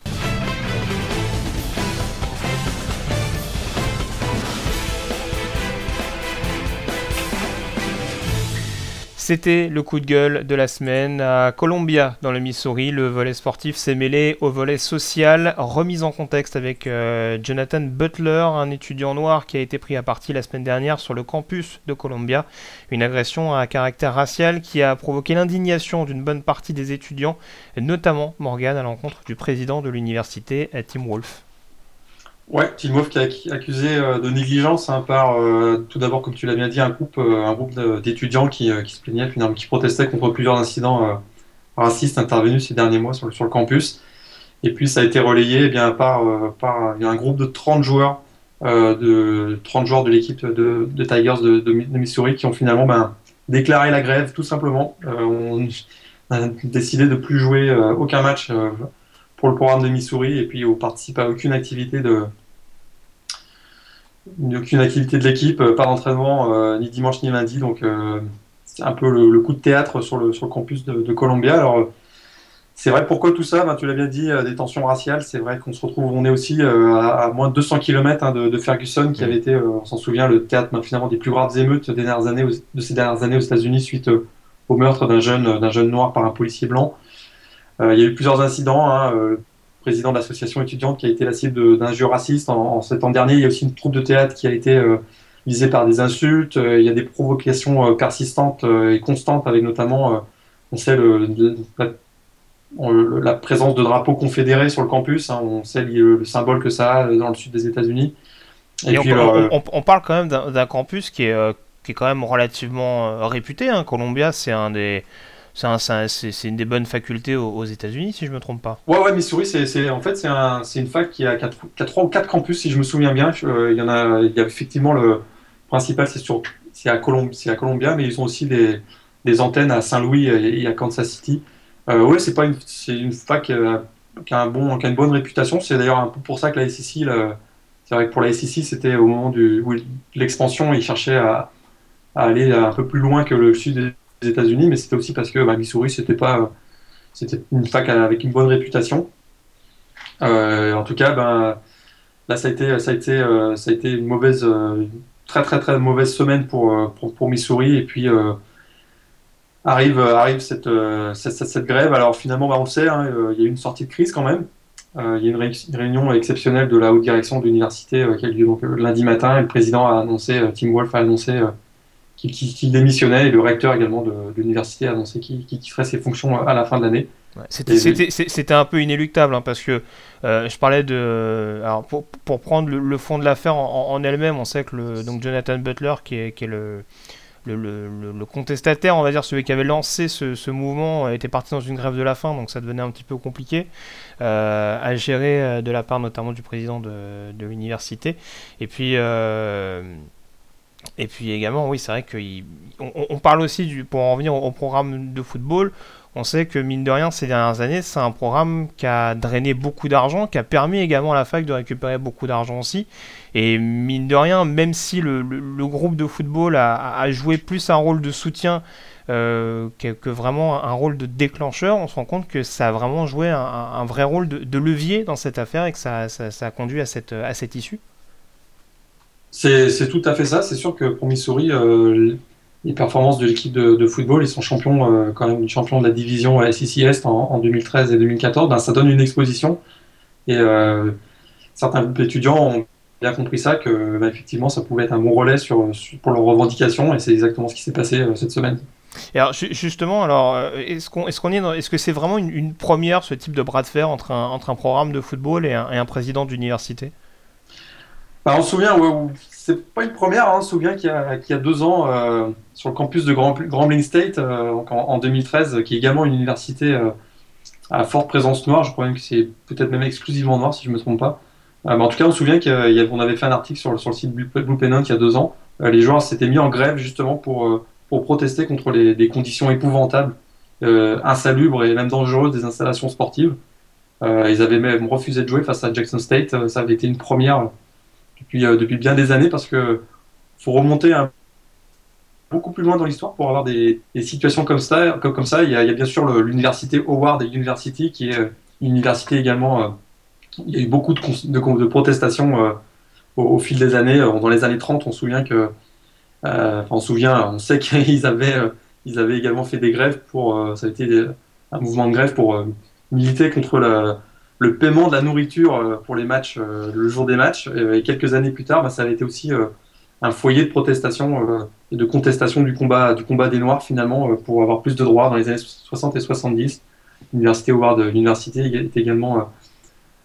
C'était le coup de gueule de la semaine à Columbia, dans le Missouri. Le volet sportif s'est mêlé au volet social, remise en contexte avec euh, Jonathan Butler, un étudiant noir qui a été pris à partie la semaine dernière sur le campus de Columbia. Une agression à caractère racial qui a provoqué l'indignation d'une bonne partie des étudiants, notamment Morgan à l'encontre du président de l'université, Tim Wolf. Ouais, Timov qui est accusé euh, de négligence hein, par, euh, tout d'abord, comme tu l'as bien dit, un groupe, euh, d'étudiants qui, se plaignaient, qui protestaient contre plusieurs incidents racistes intervenus ces derniers mois sur, le campus. Et puis ça a été relayé eh bien, par, un groupe de 30 joueurs, de 30 joueurs de l'équipe de, Tigers de, de, Missouri qui ont finalement ben, déclaré la grève, tout simplement. on a décidé de plus jouer aucun match pour le programme de Missouri et puis on participe à aucune activité de aucune activité de l'équipe, euh, pas d'entraînement euh, ni dimanche ni lundi, donc euh, c'est un peu le, coup de théâtre sur le, sur le campus de, Columbia. Alors c'est vrai, pourquoi tout ça? Ben, Tu l'as bien dit, des tensions raciales. C'est vrai qu'on se retrouve, on est aussi à, moins de 200 km hein, de, Ferguson, qui avait été, on s'en souvient, le théâtre ben, finalement des plus graves émeutes des dernières années, de ces dernières années aux États-Unis suite au meurtre d'un jeune, d'un jeune noir par un policier blanc. Euh, il y a eu plusieurs incidents. Hein, euh, président de l'association étudiante qui a été la cible d'injures racistes en, en, septembre dernier. Il y a aussi une troupe de théâtre qui a été euh, visée par des insultes. il y a des provocations persistantes et constantes, avec notamment, on sait, le, la, présence de drapeaux confédérés sur le campus. Hein. on sait le, symbole que ça a dans le sud des États-Unis. Et, puis, on, on, parle quand même d'un campus qui est, qui est quand même relativement réputé. Hein. Columbia, c'est un des c'est une des bonnes facultés aux, États-Unis, si je me trompe pas. Ouais, ouais, Missouri, c'est en fait c'est un, une fac qui a 3 ou 4 campus, si je me souviens bien. Euh, il y en a, il y a effectivement le principal, c'est à, à Columbia, mais ils ont aussi des, antennes à Saint-Louis et, à Kansas City. Euh, ouais, c'est pas une, fac euh, qui a, une bonne réputation. C'est d'ailleurs un peu pour ça que la SEC, c'est vrai que pour la SEC, c'était au moment de l'expansion, ils cherchaient à, à, aller un peu plus loin que le sud États-Unis, mais c'était aussi parce que bah, Missouri, c'était pas, c'était une fac avec une bonne réputation. Euh, en tout cas, ben, là, ça a été, ça a été, euh, ça a été une mauvaise, euh, très très très mauvaise semaine pour, pour, Missouri. Et puis arrive, arrive cette, cette, grève. Alors finalement, bah, on le sait, hein, il y a eu une sortie de crise quand même. il y a une, une, réunion exceptionnelle de la haute direction de l'université qui a eu lieu donc, lundi matin. Et le président a annoncé, Tim Wolf a annoncé qui, démissionnait et le recteur également de, l'université a annoncé qu'il ferait ses fonctions à la fin de l'année. C'était un peu inéluctable hein, parce que euh, je parlais de. Alors pour, pour prendre le, fond de l'affaire en, elle-même, on sait que le, donc Jonathan Butler, qui est, qui est le, le, le, contestataire, on va dire, celui qui avait lancé ce, ce, mouvement, était parti dans une grève de la faim, donc ça devenait un petit peu compliqué euh, à gérer euh, de la part notamment du président de, de l'université. Et puis. Et puis également, oui, c'est vrai qu'on on parle aussi, du, pour en revenir au, programme de football, on sait que mine de rien, ces dernières années, c'est un programme qui a drainé beaucoup d'argent, qui a permis également à la fac de récupérer beaucoup d'argent aussi. Et mine de rien, même si le, groupe de football a, joué plus un rôle de soutien euh, que, vraiment un rôle de déclencheur, on se rend compte que ça a vraiment joué un, vrai rôle de, levier dans cette affaire et que ça, a conduit à cette issue C'est tout à fait ça. C'est sûr que pour Missouri, euh, les performances de l'équipe de, football, ils sont champions, euh, quand même champions de la division SEC Est en, 2013 et 2014, ben, ça donne une exposition. Et certains étudiants ont bien compris ça, que ben, effectivement ça pouvait être un bon relais pour leurs revendications, et c'est exactement ce qui s'est passé cette semaine alors justement, alors euh, est-ce qu'on est, qu'on est, est-ce que c'est vraiment une, première ce type de bras de fer entre un programme de football et un, président d'université? Bah, On se souvient, c'est pas une première, hein, on se souvient qu'il y a, deux ans euh, sur le campus de Grambling State euh, en, 2013, qui est également une université à forte présence noire, je crois même que c'est peut-être même exclusivement noir si je me trompe pas. mais en tout cas, on se souvient qu'on avait fait un article sur, le site Blue Pennant il y a deux ans. les joueurs s'étaient mis en grève justement pour protester contre les, conditions épouvantables, euh, insalubres et même dangereuses des installations sportives. Euh, ils avaient même refusé de jouer face à Jackson State. Euh, ça avait été une première depuis, depuis bien des années parce que faut remonter beaucoup plus loin dans l'histoire pour avoir des, situations comme ça. Comme, ça. Il, y a, bien sûr l'université Howard University qui est une université également. il y a eu beaucoup de, de, protestations au, fil des années. Dans les années 30, on se souvient que euh, on se souvient, on sait qu'ils avaient, euh, ils avaient également fait des grèves pour, euh, ça a été un mouvement de grève pour militer contre le paiement de la nourriture pour les matchs le jour des matchs. Et quelques années plus tard, bah, ça a été aussi un foyer de protestation et de contestation du combat, du combat des Noirs finalement pour avoir plus de droits dans les années 60 et 70. L'université Howard University était également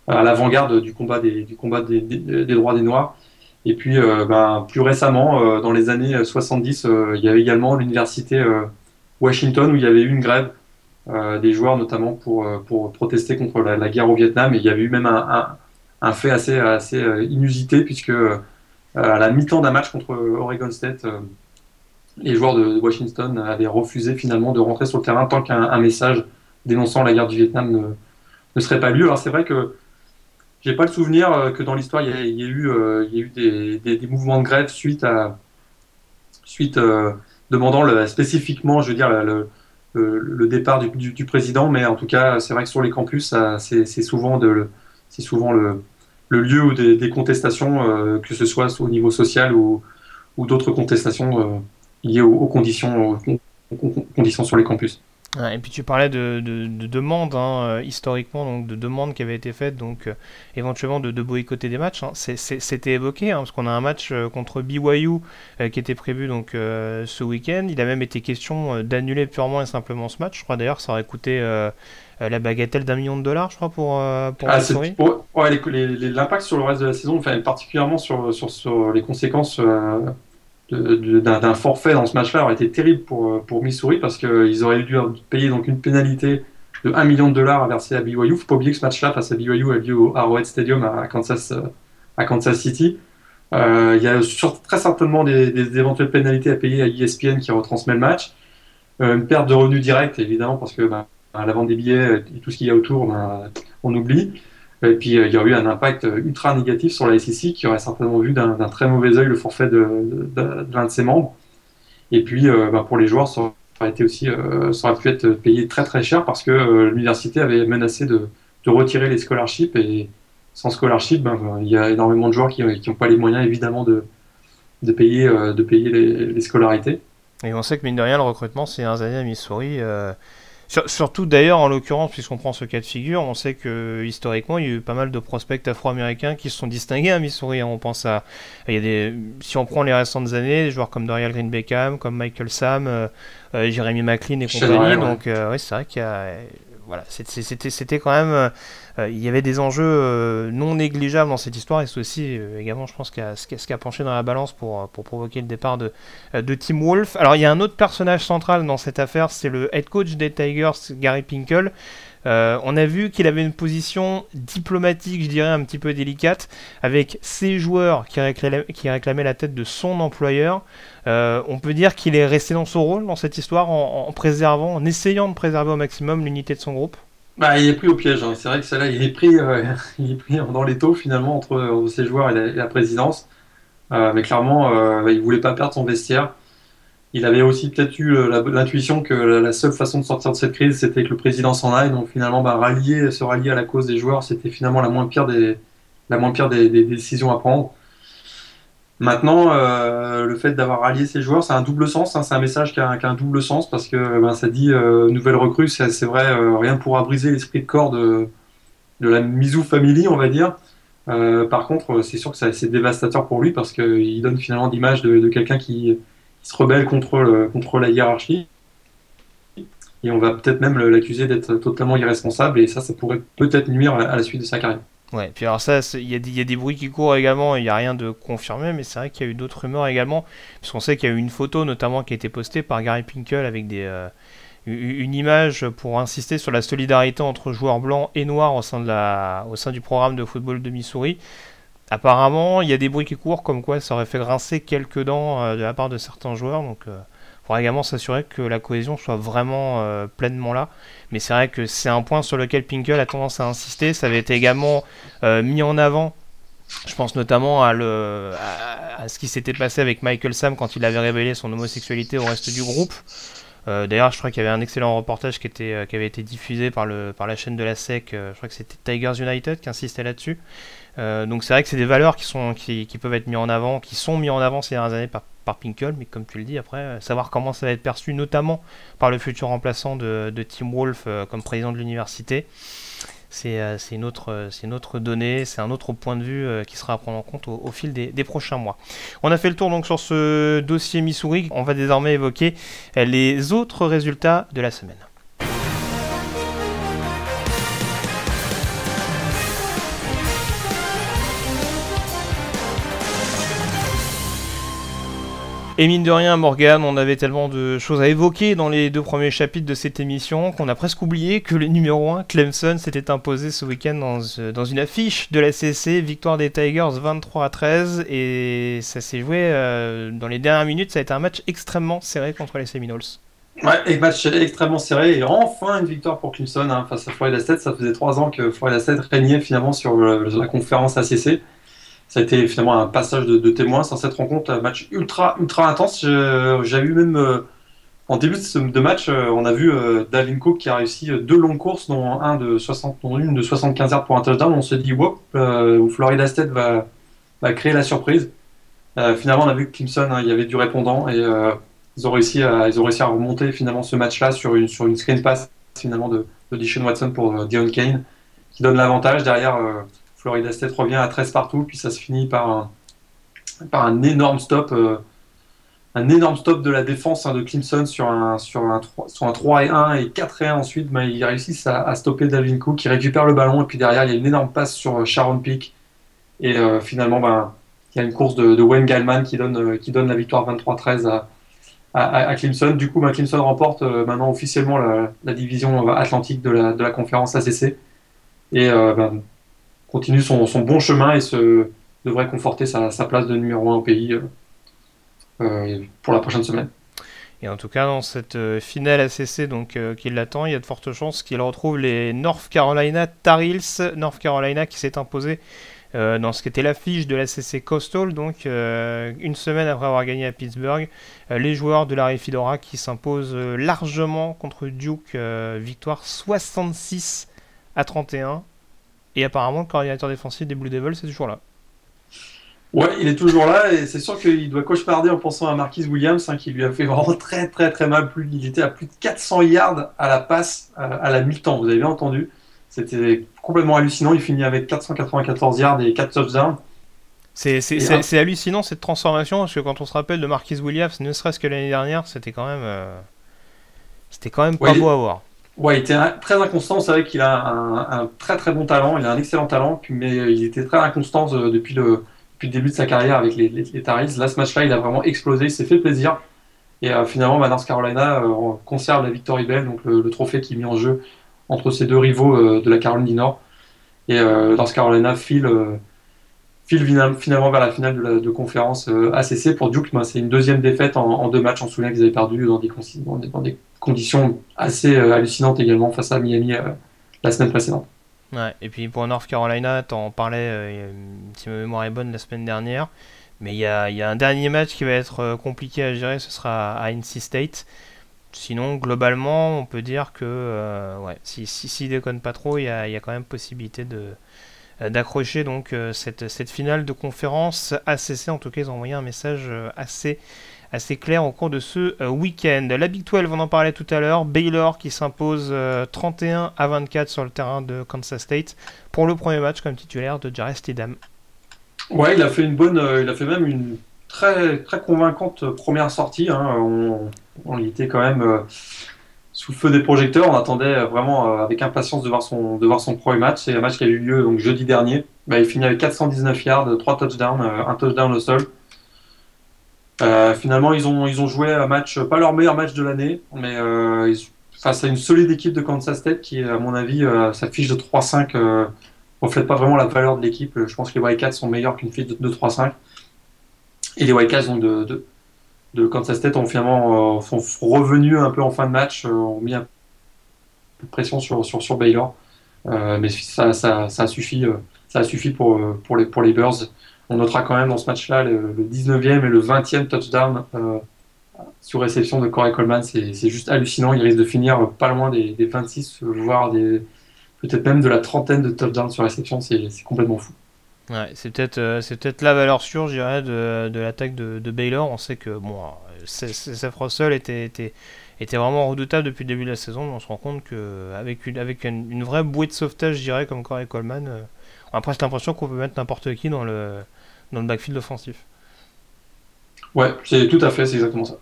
à l'avant-garde du combat des, du combat des, droits des Noirs. Et puis, euh, ben, plus récemment, euh, dans les années 70, euh, il y avait également l'université Washington où il y avait eu une grève des joueurs, notamment pour, pour protester contre la, guerre au Vietnam. Et il y avait eu même un, un, fait assez, assez inusité, puisque à la mi-temps d'un match contre Oregon State, les joueurs de Washington avaient refusé finalement de rentrer sur le terrain tant qu'un message dénonçant la guerre du Vietnam ne, serait pas lu. Alors c'est vrai que j'ai pas le souvenir euh, que dans l'histoire il y, a eu, euh, il y a eu des, des, mouvements de grève suite à suite euh, demandant spécifiquement, je veux dire, le, le, départ du, président, mais en tout cas, c'est vrai que sur les campus, c'est souvent, le, lieu des, contestations, que ce soit au niveau social ou, d'autres contestations liées aux, conditions, aux conditions sur les campus et puis tu parlais de, demandes hein, euh, historiquement, donc de demandes qui avaient été faites, donc euh, éventuellement de, boycotter des matchs. Hein. C'était évoqué, hein, parce qu'on a un match euh, contre BYU qui était prévu donc ce week-end. Il a même été question d'annuler purement et simplement ce match. Je crois d'ailleurs que ça aurait coûté la bagatelle d'un million de dollars, je crois, pour, pour ah, L'impact sur le reste de la saison, enfin, particulièrement sur, sur, sur les conséquences d'un forfait dans ce match-là aurait été terrible pour, pour Missouri parce qu'ils auraient dû payer donc une pénalité de 1 million de dollars à verser à BYU. Il ne faut pas oublier que ce match-là face à BYU a lieu au Arrowhead Stadium à Kansas, à Kansas City. Euh, il y a très certainement des, éventuelles pénalités à payer à ESPN qui retransmet le match. Euh, une perte de revenus directs, évidemment, parce que bah, la vente des billets et tout ce qu'il y a autour, bah, on oublie. Et puis euh, il y aurait eu un impact ultra négatif sur la SEC qui aurait certainement vu d'un très mauvais œil le forfait de, l'un de ses membres. Et puis euh, bah, pour les joueurs, ça aurait, été aussi, euh, ça aurait pu être payé très très cher parce que l'université avait menacé de, retirer les scholarships et sans scholarship, ben, il y a énormément de joueurs qui n'ont pas les moyens évidemment de, de payer, de les, scolarités. Et on sait que mine de rien, le recrutement c'est un années à Missouri surtout d'ailleurs, en l'occurrence, puisqu'on prend ce cas de figure, on sait que historiquement, il y a eu pas mal de prospects afro-américains qui se sont distingués à Missouri. Hein. On pense à, il y a des, si on prend les récentes années, des joueurs comme Dorial Green Beckham, comme Michael Sam, euh, euh, Jeremy McLean et compagnie. Donc, euh, oui, c'est vrai qu'il y a voilà, c'était quand même. Euh, euh, il y avait des enjeux euh, non négligeables dans cette histoire et c'est aussi également, je pense, ce qui a penché dans la balance pour, provoquer le départ de, Tim Wolf. Alors, il y a un autre personnage central dans cette affaire, c'est le head coach des Tigers, Gary Pinkel. Euh, on a vu qu'il avait une position diplomatique, je dirais, un petit peu délicate, avec ses joueurs qui réclamaient, la tête de son employeur. Euh, on peut dire qu'il est resté dans son rôle dans cette histoire en, préservant, en essayant de préserver au maximum l'unité de son groupe. Bah, il est pris au piège. Hein. C'est vrai que celle-là, il est pris, euh, il est pris dans les taux finalement entre, ses joueurs et la, présidence. mais clairement, il voulait pas perdre son vestiaire. il avait aussi peut-être eu l'intuition que la seule façon de sortir de cette crise, c'était que le président s'en aille. Donc finalement, bah, rallier, se rallier à la cause des joueurs, c'était finalement la moins pire des, la moins pire des, décisions à prendre. Maintenant, euh, le fait d'avoir rallié ces joueurs, c'est un double sens. Hein, c'est un message qui a, un double sens parce que ben, ça dit euh, nouvelle recrue. C'est vrai, euh, rien pourra briser l'esprit de corps de, de la Mizou Family, on va dire. par contre, c'est sûr que c'est dévastateur pour lui parce qu'il donne finalement l'image de, quelqu'un qui, se rebelle contre, contre la hiérarchie. Et on va peut-être même l'accuser d'être totalement irresponsable. Et ça, ça pourrait peut-être nuire à la suite de sa carrière. Ouais, puis alors ça, il y, a des bruits qui courent également, il n'y a rien de confirmé, mais c'est vrai qu'il y a eu d'autres rumeurs également, parce qu'on sait qu'il y a eu une photo notamment qui a été postée par Gary Pinkel avec des, euh, une image pour insister sur la solidarité entre joueurs blancs et noirs au sein, du programme de football de Missouri. Apparemment, il y a des bruits qui courent comme quoi ça aurait fait grincer quelques dents euh, de la part de certains joueurs, donc euh, faudra également s'assurer que la cohésion soit vraiment pleinement là. Mais c'est vrai que c'est un point sur lequel Pinkel a tendance à insister. Ça avait été également euh, mis en avant. Je pense notamment à, ce qui s'était passé avec Michael Sam quand il avait révélé son homosexualité au reste du groupe. Euh, d'ailleurs, je crois qu'il y avait un excellent reportage qui, euh, avait été diffusé par, la chaîne de la SEC. je crois que c'était Tigers United qui insistait là-dessus. donc c'est vrai que c'est des valeurs qui, peuvent être mises en avant, qui sont mises en avant ces dernières années par, par Pinkel, mais comme tu le dis, après, euh, savoir comment ça va être perçu, notamment par le futur remplaçant de, Tim Wolf euh, comme président de l'université, c'est euh, une, autre, une autre donnée, c'est un autre point de vue qui sera à prendre en compte au, fil des, des, prochains mois. On a fait le tour donc sur ce dossier Missouri, on va désormais évoquer les autres résultats de la semaine. Et mine de rien, Morgan, on avait tellement de choses à évoquer dans les deux premiers chapitres de cette émission qu'on a presque oublié que le numéro 1, Clemson, s'était imposé ce week-end dans, dans, une affiche de la CC, victoire des Tigers 23 à 13, et ça s'est joué euh, dans les dernières minutes. Ça a été un match extrêmement serré contre les Seminoles. Ouais, et match extrêmement serré, et enfin une victoire pour Clemson hein, face à Florida State. Ça faisait trois ans que Florida State régnait finalement sur la conférence ACC ça a été finalement un passage de, de témoin sans cette rencontre, un match ultra ultra intense. J'ai eu même euh, en début de, match, euh, on a vu euh, Dalvin Cook qui a réussi deux longues courses, dont un de 60, une de 75 yards pour un touchdown. On se dit, wow, Florida State va, créer la surprise. finalement, on a vu que Clemson, hein, il y avait du répondant et ils ont réussi à ils ont réussi à remonter finalement ce match-là sur une sur une screen pass finalement de, de Dishon Watson pour Dion Kane qui donne l'avantage derrière. Florida State revient à 13 partout, puis ça se finit par un, par un énorme stop. Euh, un énorme stop de la défense hein, de Clemson sur un, sur, un 3, sur un 3 et 1 et 4 et 1 ensuite, ben, ils réussissent à, stopper Dalvin Cook qui récupère le ballon et puis derrière il y a une énorme passe sur euh, Sharon Peak et euh, finalement ben, il y a une course de, Wayne Gallman qui donne, qui donne la victoire 23-13 à, à, Clemson. Du coup, ben, Clemson remporte maintenant officiellement la, division atlantique de la, de la conférence ACC et ben, continue son, bon chemin et se, devrait conforter sa, place de numéro 1 au pays euh, euh, pour la prochaine semaine. Et en tout cas, dans cette euh, finale ACC donc, qui l'attend, il y a de fortes chances qu'il retrouve les North Carolina Tar Heels. North Carolina qui s'est imposé dans ce qui était l'affiche de l'ACC Coastal, donc une semaine après avoir gagné à Pittsburgh. les joueurs de Larry Fedora qui s'imposent largement contre Duke, victoire 66 à 31. Et apparemment, le coordinateur défensif des Blue Devils, c'est toujours là. Ouais, il est toujours là et c'est sûr qu'il doit cauchemarder en pensant à Marquis Williams hein, qui lui a fait vraiment très très très mal. Il était à plus de 400 yards à la passe à la mi-temps, vous avez bien entendu. C'était complètement hallucinant. Il finit avec 494 yards et 4 touchdowns. C'est hallucinant cette transformation parce que quand on se rappelle de Marquis Williams, ne serait-ce que l'année dernière, c'était quand même, euh, c'était quand même pas beau à voir. Ouais, il était très inconstant. C'est vrai qu'il a un, très très bon talent. Il a un excellent talent, mais il était très inconstant euh, depuis le, début de sa carrière avec les, les, les Là, ce match-là, il a vraiment explosé. Il s'est fait plaisir. Et euh, finalement, bah, North Carolina euh, conserve la Victory Bell, donc le, trophée qui est mis en jeu entre ces deux rivaux de la Caroline du Nord. Et North Carolina file, finalement vers la finale de, conférence ACC pour Duke. Bah, c'est une deuxième défaite en, deux matchs. On se souvient qu'ils avaient perdu dans des, dans des conditions assez euh, hallucinantes également face à Miami euh, la semaine précédente. Ouais, et puis pour North Carolina, en parlais, euh, si ma mémoire est bonne, la semaine dernière. Mais il y a, y a, un dernier match qui va être compliqué à gérer, ce sera à NC State. Sinon, globalement, on peut dire que ouais, si, si, si déconne pas trop, il y a, y a, quand même possibilité de, d'accrocher donc cette, cette finale de conférence ACC. En tout cas, ils ont envoyé un message assez assez clair au cours de ce euh, week-end. La Big 12, on en parlait tout à l'heure. Baylor qui s'impose 31 euh, à 24 sur le terrain de Kansas State pour le premier match comme titulaire de Jarrett Stidham. Ouais, il a fait une bonne, euh, il a fait même une très très convaincante première sortie. Hein. On, on, était quand même sous le feu des projecteurs. On attendait vraiment avec impatience de voir son, de voir son premier match. C'est un match qui a eu lieu donc jeudi dernier. Bah, il finit avec 419 yards, 3 touchdowns, un touchdown au sol. Euh, finalement, ils ont, ils ont joué un match, pas leur meilleur match de l'année, mais euh, face à une solide équipe de Kansas State qui, à mon avis, euh, sa fiche de 3-5 euh, reflète pas vraiment la valeur de l'équipe. Je pense que les Wildcats sont meilleurs qu'une fiche de, 3-5. Et les Wildcats de, de, de, Kansas State ont finalement sont revenus un peu en fin de match, ont mis un peu de pression sur, sur, sur Baylor. mais ça, ça, ça, a suffi, ça a suffi pour, pour, les, pour les Bears. On notera quand même dans ce match-là le, 19e et le 20e touchdown euh, sur réception de Corey Coleman. C'est juste hallucinant. Il risque de finir pas loin des, 26, voire des peut-être même de la trentaine de touchdowns sur réception. C'est complètement fou. Ouais, c'est peut-être euh, c'est peut-être la valeur sûre, je dirais, de, de l'attaque de, de, Baylor. On sait que bon, Seth Russell était, était, était, vraiment redoutable depuis le début de la saison, on se rend compte qu'avec une, avec une, vraie bouée de sauvetage, je dirais, comme Corey Coleman, euh, on l'impression qu'on peut mettre n'importe qui dans le, dans le backfield offensif. Ouais, c'est tout à fait, c'est exactement ça.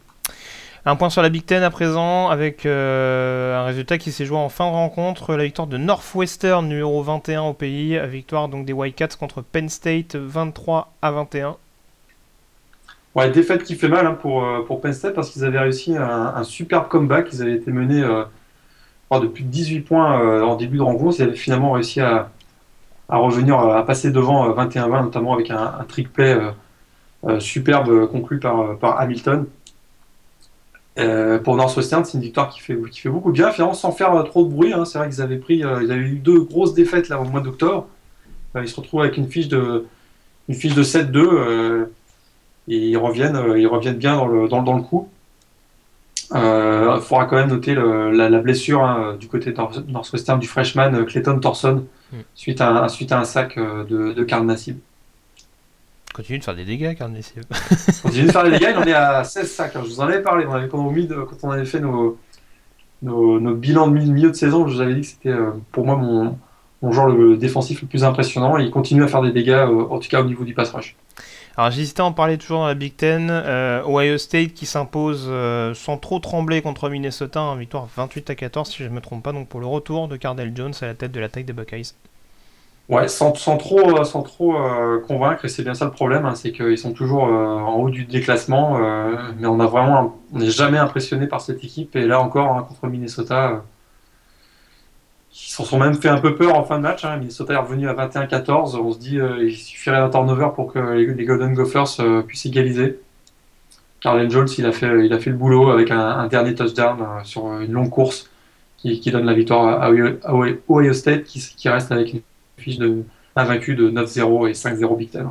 Un point sur la Big Ten à présent, avec euh, un résultat qui s'est joué en fin de rencontre, la victoire de Northwestern, numéro 21 au pays, victoire donc des Wildcats contre Penn State, 23 à 21. Ouais, défaite qui fait mal hein, pour, euh, pour Penn State parce qu'ils avaient réussi un, superbe comeback, ils avaient été menés euh, de plus de 18 points en début de rencontre, ils avaient finalement réussi à, à revenir, à passer devant 21-20, euh, notamment avec un, trick play euh, euh, superbe conclu par, par Hamilton. pour Northwestern, c'est une victoire qui fait, qui fait beaucoup de bien, finalement sans faire trop de bruit. Hein. C'est vrai qu'ils avaient pris, ils avaient eu deux grosses défaites là au mois d'octobre. ils se retrouvent avec une fiche de, une fiche de 7-2 et ils reviennent, ils reviennent bien dans le, dans, dans le coup. Il faudra quand même noter la, blessure hein, du côté Northwestern du freshman Clayton Thorson, Mm. suite, à un, suite à un sac euh, de, de Karl Nassib. Continue de faire des dégâts, Karl Nassib. Continue de faire des dégâts, il en est à 16 sacs. je vous en avais parlé, on avait, quand, on avait fait nos, nos, nos bilans de milieu de saison, je vous avais dit que c'était euh, pour moi mon, mon genre le, défensif le plus impressionnant. Et il continue à faire des dégâts, euh, en tout cas au niveau du pass rush. Alors j'hésitais à en parler toujours dans la Big Ten. Ohio State qui s'impose sans trop trembler contre Minnesota, en victoire 28 à 14 si je ne me trompe pas, donc pour le retour de Cardell Jones à la tête de l'attaque des Buckeyes. Ouais, sans, trop, sans trop euh, convaincre, et c'est bien ça le problème, hein, c'est qu'ils sont toujours euh, en haut du déclassement, euh, mais on n'est jamais impressionné par cette équipe, et là encore hein, contre Minnesota, ils s'en sont même fait un peu peur en fin de match. Hein. Minnesota est revenu à 21-14, on se dit il suffirait d'un turnover pour que les, Golden Gophers puissent égaliser. Carlen Jones, il a fait, il a fait le boulot avec un, dernier touchdown sur une longue course qui, qui, donne la victoire à, Ohio State, qui, qui reste avec une fiche de vaincu de 9-0 et 5-0 Big Ten.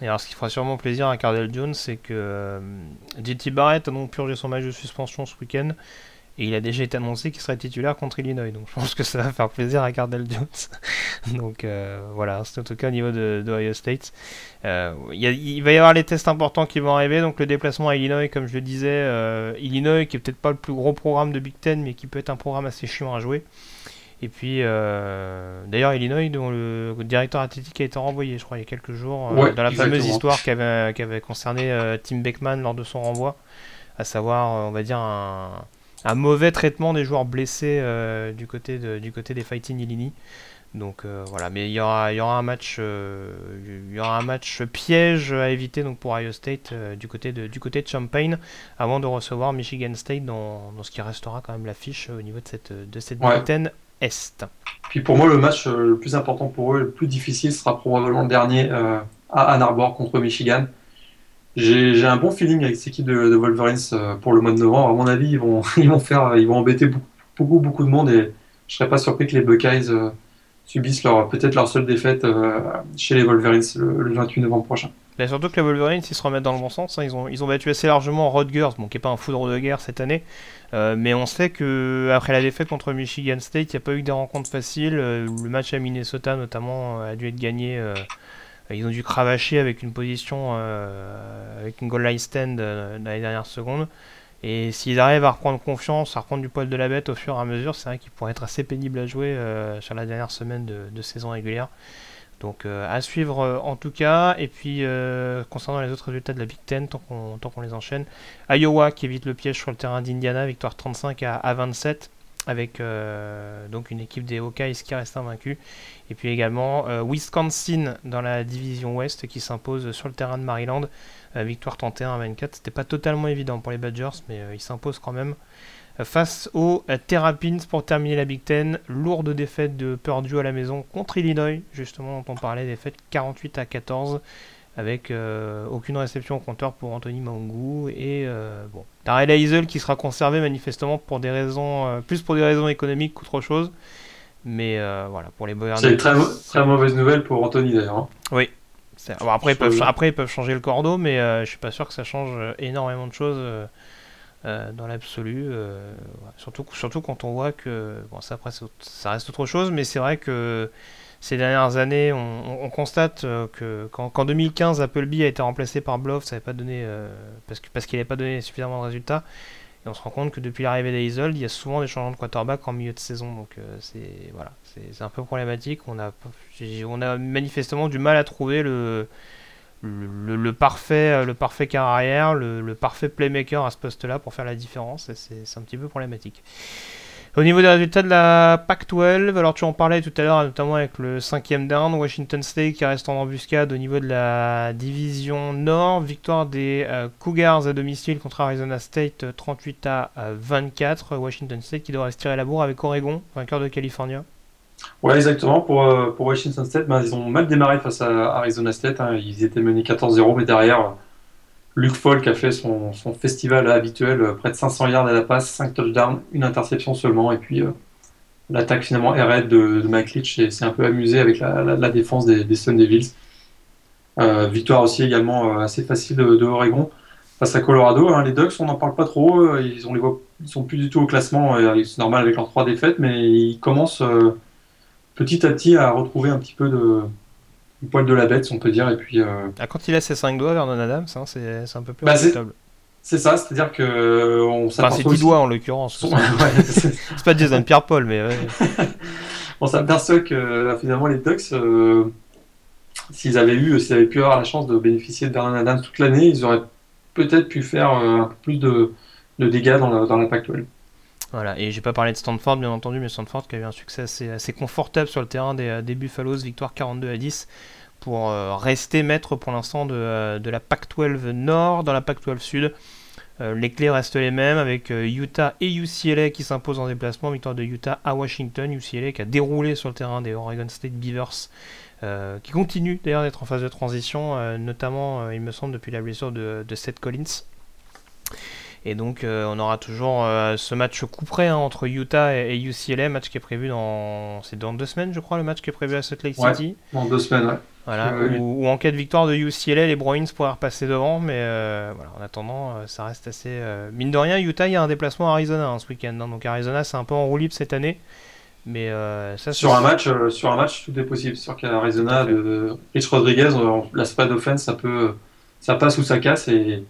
Et alors, ce qui fera sûrement plaisir à Cardell Jones, c'est que euh, JT Barrett a donc purgé son match de suspension ce week-end. Et il a déjà été annoncé qu'il serait titulaire contre Illinois. Donc je pense que ça va faire plaisir à Cardell Jones. donc euh, voilà, c'est en tout cas au niveau de, Ohio State. Euh, il va y avoir les tests importants qui vont arriver. Donc le déplacement à Illinois, comme je le disais, Illinois qui est peut-être pas le plus gros programme de Big Ten, mais qui peut être un programme assez chiant à jouer. Et puis, euh, d'ailleurs, Illinois, dont le directeur athlétique a été renvoyé, je crois, il y a quelques jours, euh, dans la fameuse histoire qui avait, concerné euh, Tim Beckman lors de son renvoi, à savoir, on va dire, un, un mauvais traitement des joueurs blessés du, côté de, du côté des Fighting Illini. Donc voilà, mais il y aura, il y aura un match, il y aura un match piège à éviter donc pour Ohio State du côté de du côté de Champaign, avant de recevoir Michigan State dans, dans ce qui restera quand même l'affiche au niveau de cette de cette est. Puis pour moi, le match euh, le plus important pour eux, le plus difficile, sera probablement le dernier euh, à Ann Arbor contre Michigan. J'ai un bon feeling avec cette équipe de, Wolverines euh, pour le mois de novembre. À mon avis, ils vont, ils vont, faire, ils vont embêter beaucoup, beaucoup, de monde et je serais pas surpris que les Buckeyes subissent leur peut-être leur seule défaite chez les Wolverines le, 28 novembre prochain. Bah, surtout que les Wolverines, s'ils se remettent dans le bon sens, hein, ils, ont, ils ont battu assez largement Rutgers, bon, qui n'est pas un foudre de guerre cette année, euh, mais on sait que après la défaite contre Michigan State, il n'y a pas eu des rencontres faciles. Euh, le match à Minnesota, notamment, a dû être gagné. Ils ont dû cravacher avec une position, avec une goal line stand dans les dernières secondes. Et s'ils arrivent à reprendre confiance, à reprendre du poil de la bête au fur et à mesure, c'est vrai qu'ils pourraient être assez pénibles à jouer sur la dernière semaine de saison régulière. Donc euh, à suivre euh, en tout cas. Et puis euh, concernant les autres résultats de la Big Ten, tant qu'on les enchaîne, Iowa qui évite le piège sur le terrain d'Indiana, victoire 35 à, 27 avec donc une équipe des Hawkeyes qui reste invaincue. Et puis également Wisconsin dans la division Ouest qui s'impose sur le terrain de Maryland, victoire 31 à 24. C'était pas totalement évident pour les Badgers, mais ils s'imposent quand même face aux Terrapins pour terminer la Big Ten. Lourde défaite de Purdue à la maison contre Illinois, justement dont on parlait, défaite 48 à 14 avec euh, aucune réception au compteur pour Anthony Mangou et euh, bon Darrell Hazel qui sera conservé manifestement pour des raisons euh, plus pour des raisons économiques qu'autre chose mais voilà pour les C'est une très, très mauvaise nouvelle pour Anthony d'ailleurs hein. oui après, ils peuvent, après ils peuvent changer le cordeau mais je suis pas sûr que ça change énormément de choses euh, dans l'absolu. Euh, surtout, surtout quand on voit que, bon, ça, après, ça reste autre chose, mais c'est vrai que ces dernières années, on, constate euh, que qu'en 2015, Appleby a été remplacé par Bluff, ça n'avait pas donné, parce qu'il parce qu'il n'avait pas donné suffisamment de résultats. Et on se rend compte que depuis l'arrivée d'Aizold, il y a souvent des changements de quarterback en milieu de saison. Donc c'est voilà, c'est un peu problématique. On a, manifestement du mal à trouver le, parfait, euh, le parfait carrière, le, parfait playmaker à ce poste-là pour faire la différence. C'est un petit peu problématique. Au niveau des résultats de la Pac-12, alors tu en parlais tout à l'heure, notamment avec le cinquième down, Washington State qui reste en embuscade au niveau de la division Nord, victoire des euh, Cougars à domicile contre Arizona State 38 à 24, Washington State qui doit rester tirer la bourre avec Oregon, vainqueur de California. Ouais, exactement. Pour, euh, pour Washington State, ben, ils ont mal démarré face à Arizona State. Hein. Ils étaient menés 14-0, mais derrière, Luke Falk a fait son, son, festival habituel, euh, près de 500 yards à la passe, 5 touchdowns, une interception seulement. Et puis, euh, l'attaque finalement RL de, de Mike Leach s'est un peu amusé avec la, défense des, des Sun Devils. victoire aussi également assez facile de, Oregon face à Colorado. Hein. Les Ducks, on n'en parle pas trop. Ils, ils sont plus du tout au classement. C'est normal avec leurs trois défaites, mais ils commencent petit à petit à retrouver un petit peu de du poil de la bête, si on peut dire. Et puis, euh, ah, quand il a ses 5 doigts, Vernon Adams, hein, c'est un peu plus bah, C'est ça, c'est-à-dire que euh, on enfin, c'est 10 doigts en l'occurrence. c'est pas Jason Pierre-Paul, mais on s'aperçoit que euh, finalement les Ducks, s'ils avaient eu, s'ils avaient pu avoir la chance de bénéficier de Vernon Adams toute l'année, ils auraient peut-être pu faire un peu plus de, de dégâts dans la, dans la actuelle. Voilà, et j'ai pas parlé de Stanford bien entendu, mais Stanford qui a eu un succès assez, confortable sur le terrain des, des, Buffaloes, victoire 42 à 10 pour euh, rester maître pour l'instant de, euh, la Pac-12 Nord. Dans la Pac-12 Sud, euh, les clés restent les mêmes avec Utah et UCLA qui s'imposent en déplacement, victoire de Utah à Washington, UCLA qui a déroulé sur le terrain des Oregon State Beavers. qui continue d'ailleurs d'être en phase de transition, notamment il me semble depuis la blessure de Seth Collins. Et donc euh, on aura toujours euh, ce match coup près hein, entre Utah et, UCLA, match qui est prévu dans c'est dans deux semaines je crois le match qui est prévu à Salt Lake City. dans deux semaines ouais. Voilà, où, en cas de victoire de UCLA, les Bruins pourraient repasser devant, mais euh, voilà, en attendant, ça reste assez. Mine de rien, Utah, il y a un déplacement à Arizona hein, ce week-end, hein. donc Arizona c'est un peu en roue libre cette année. Mais ça, sur un match, sur un match, tout est possible. Sur qu'Arizona, Rich Rodriguez, la spread offense, ça peut, ça passe ou ça casse et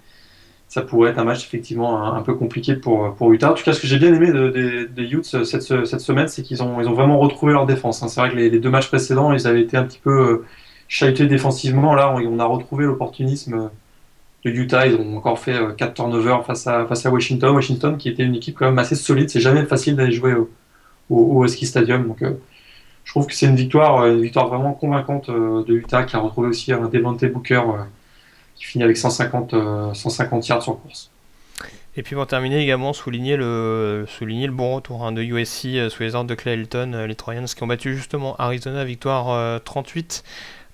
ça pourrait être un match effectivement un, peu compliqué pour, pour Utah. En tout cas, ce que j'ai bien aimé des Utes cette, cette, semaine, c'est qu'ils ont, ils ont vraiment retrouvé leur défense. Hein. C'est vrai que les, deux matchs précédents, ils avaient été un petit peu euh, chahutés défensivement. Là, on, a retrouvé l'opportunisme de Utah. Ils ont encore fait 4 euh, turnovers face à, face à Washington. Washington, qui était une équipe quand même assez solide. C'est jamais facile d'aller jouer au, au, Ski Stadium. Donc, euh, je trouve que c'est une victoire, une victoire vraiment convaincante de Utah, qui a retrouvé aussi un Devante Booker qui finit avec 150, 150 euh, yards sur course. Et puis pour terminer également, souligner le, souligner le bon retour hein, de USC euh, sous les ordres de Clay Elton, euh, les Troyans qui ont battu justement Arizona, victoire 38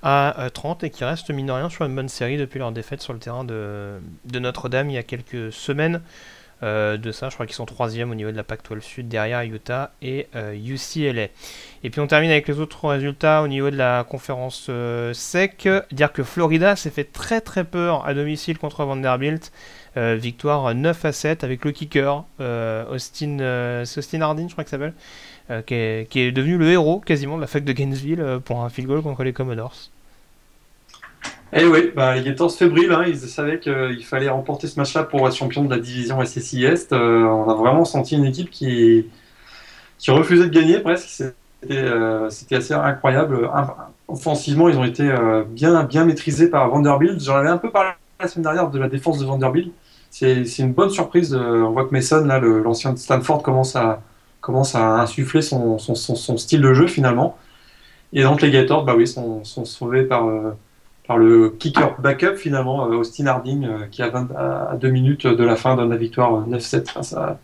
à 30 et qui restent mine de rien sur une bonne série depuis leur défaite sur le terrain de, de Notre-Dame il y a quelques semaines. De ça. Je crois qu'ils sont troisième au niveau de la Pac-12 Sud derrière Utah et UCLA. Et puis on termine avec les autres résultats au niveau de la conférence SEC. Dire que Florida s'est fait très très peur à domicile contre Vanderbilt. victoire 9 à 7 avec le kicker Austin, Austin Hardin, je crois qu'il s'appelle. Euh, qui est, devenu le héros quasiment de la fac de Gainesville euh, pour un field goal contre les Commodores. Eh oui, bah, les Gators fébriles, hein, ils savaient qu'il fallait remporter ce match-là pour être champion de la division SSI Est. Euh, on a vraiment senti une équipe qui, qui refusait de gagner presque. C'était assez incroyable. Offensivement, ils ont été bien, bien maîtrisés par Vanderbilt. J'en avais un peu parlé la semaine dernière de la défense de Vanderbilt. C'est une bonne surprise. On voit que Mason, l'ancien de Stanford, commence à, commence à insuffler son, son, son, style de jeu finalement. Et donc les Gators, bah oui, sont, sont sauvés par, euh, par le kicker backup finalement, euh, Austin Harding, euh, qui a à, deux minutes de la fin donne la victoire 9-7 face à,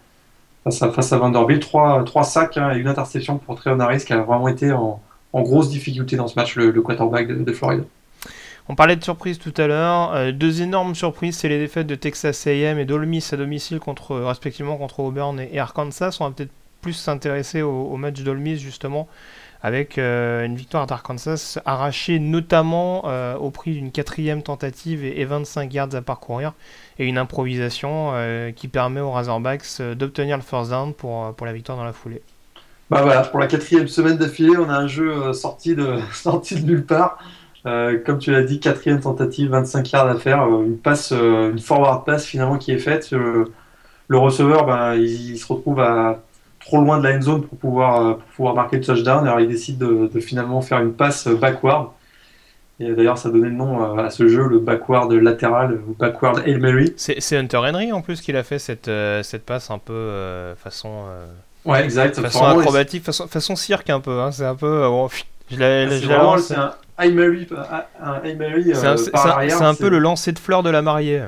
face à, face à Vanderbilt. Trois, trois sacs hein, et une interception pour Treon Harris qui a vraiment été en, en grosse difficulté dans ce match, le, quarterback de, de, Floride. On parlait de surprise tout à l'heure. deux énormes surprises, c'est les défaites de Texas A&M et d'Ole à domicile contre respectivement contre Auburn et Arkansas. On va peut-être plus s'intéresser au, match d'Olmis justement avec euh, une victoire d'Arkansas arrachée notamment euh, au prix d'une quatrième tentative et, 25 yards à parcourir et une improvisation euh, qui permet aux Razorbacks d'obtenir le first down pour, pour la victoire dans la foulée. Bah voilà, pour la quatrième semaine d'affilée, on a un jeu sorti, de, sorti de nulle part. comme tu l'as dit, quatrième tentative, 25 yards à faire, une passe, une forward pass finalement qui est faite. le receveur, ben, il se retrouve à trop loin de la end zone pour pouvoir, euh, pour pouvoir marquer le touchdown. Alors il décide de, finalement faire une passe backward. Et d'ailleurs, ça donnait le nom euh, à ce jeu, le backward latéral, ou backward Hail Mary. C'est Hunter Henry en plus qui a fait cette, euh, cette passe un peu façon. ouais, exact. Façon acrobatique, façon, façon cirque un peu. Hein. C'est un peu. je c'est un Hail Mary. C'est un, peu le lancer de fleurs de la mariée.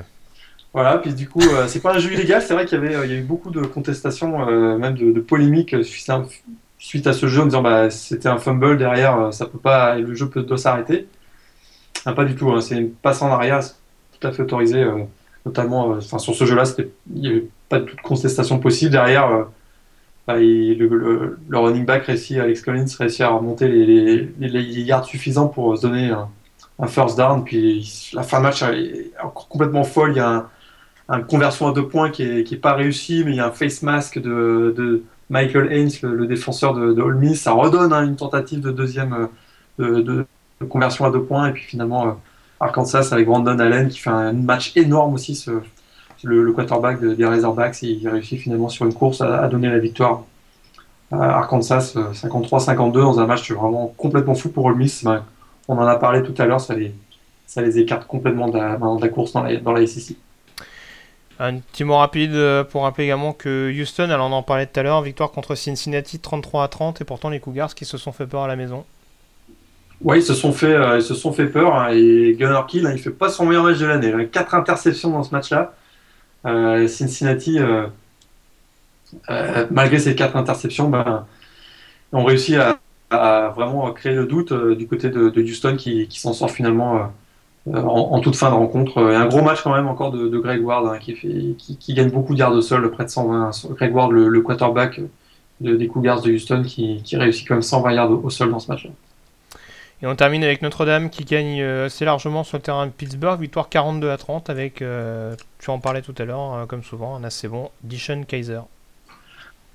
Voilà, puis du coup, euh, c'est pas un jeu illégal, c'est vrai qu'il y avait il y a eu beaucoup de contestations, euh, même de, polémiques suite à ce jeu en disant bah c'était un fumble derrière, euh, ça peut pas, le jeu doit s'arrêter. Ah, pas du tout, hein, c'est une passe en arrière, tout à fait autorisé, notamment enfin, sur ce jeu-là, il n'y avait pas de toute contestation possible. Derrière, bah, le, running back réussit, Alex Collins réussit à remonter les, yards suffisants pour se donner un, first down, puis la fin de match est complètement folle, une conversion à deux points qui n'est est pas réussi, mais il y a un face mask de, Michael Haynes, le, défenseur de, de Ça redonne hein, une tentative de deuxième euh, de, conversion à deux points. Et puis finalement, euh, Arkansas avec Brandon Allen qui fait un match énorme aussi, ce, le, quarterback des Razorbacks. Il réussit finalement sur une course à, donner la victoire à Arkansas 53-52 euh, dans un match vraiment complètement fou pour Ole Miss. Ben, on en a parlé tout à l'heure, ça les, ça les écarte complètement de la, de la course dans la, dans la SEC. Un petit mot rapide euh, pour rappeler également que Houston, alors on en parlait tout à l'heure, victoire contre Cincinnati 33 à 30 et pourtant les Cougars qui se sont fait peur à la maison. Oui, ils se sont fait, euh, sont fait peur hein, et Gunnar Kill, il hein, il fait pas son meilleur match de l'année. A quatre interceptions dans ce match-là. Euh, Cincinnati, malgré ces quatre interceptions, ben, ont réussi à, vraiment créer le doute du côté de, Houston qui s'en sort finalement euh, en, toute fin de rencontre. Et un gros match quand même encore de, Greg Ward hein, qui, fait, qui, gagne beaucoup de sol, près de 120. Greg Ward, le, quarterback des Cougars de Houston, qui, réussit quand même 120 yards au, sol dans ce match. Et on termine avec Notre-Dame qui gagne euh, assez largement sur le terrain de Pittsburgh, victoire 42 à 30 avec, euh, tu en parlais tout à l'heure, comme souvent, un assez bon Dishon Kaiser.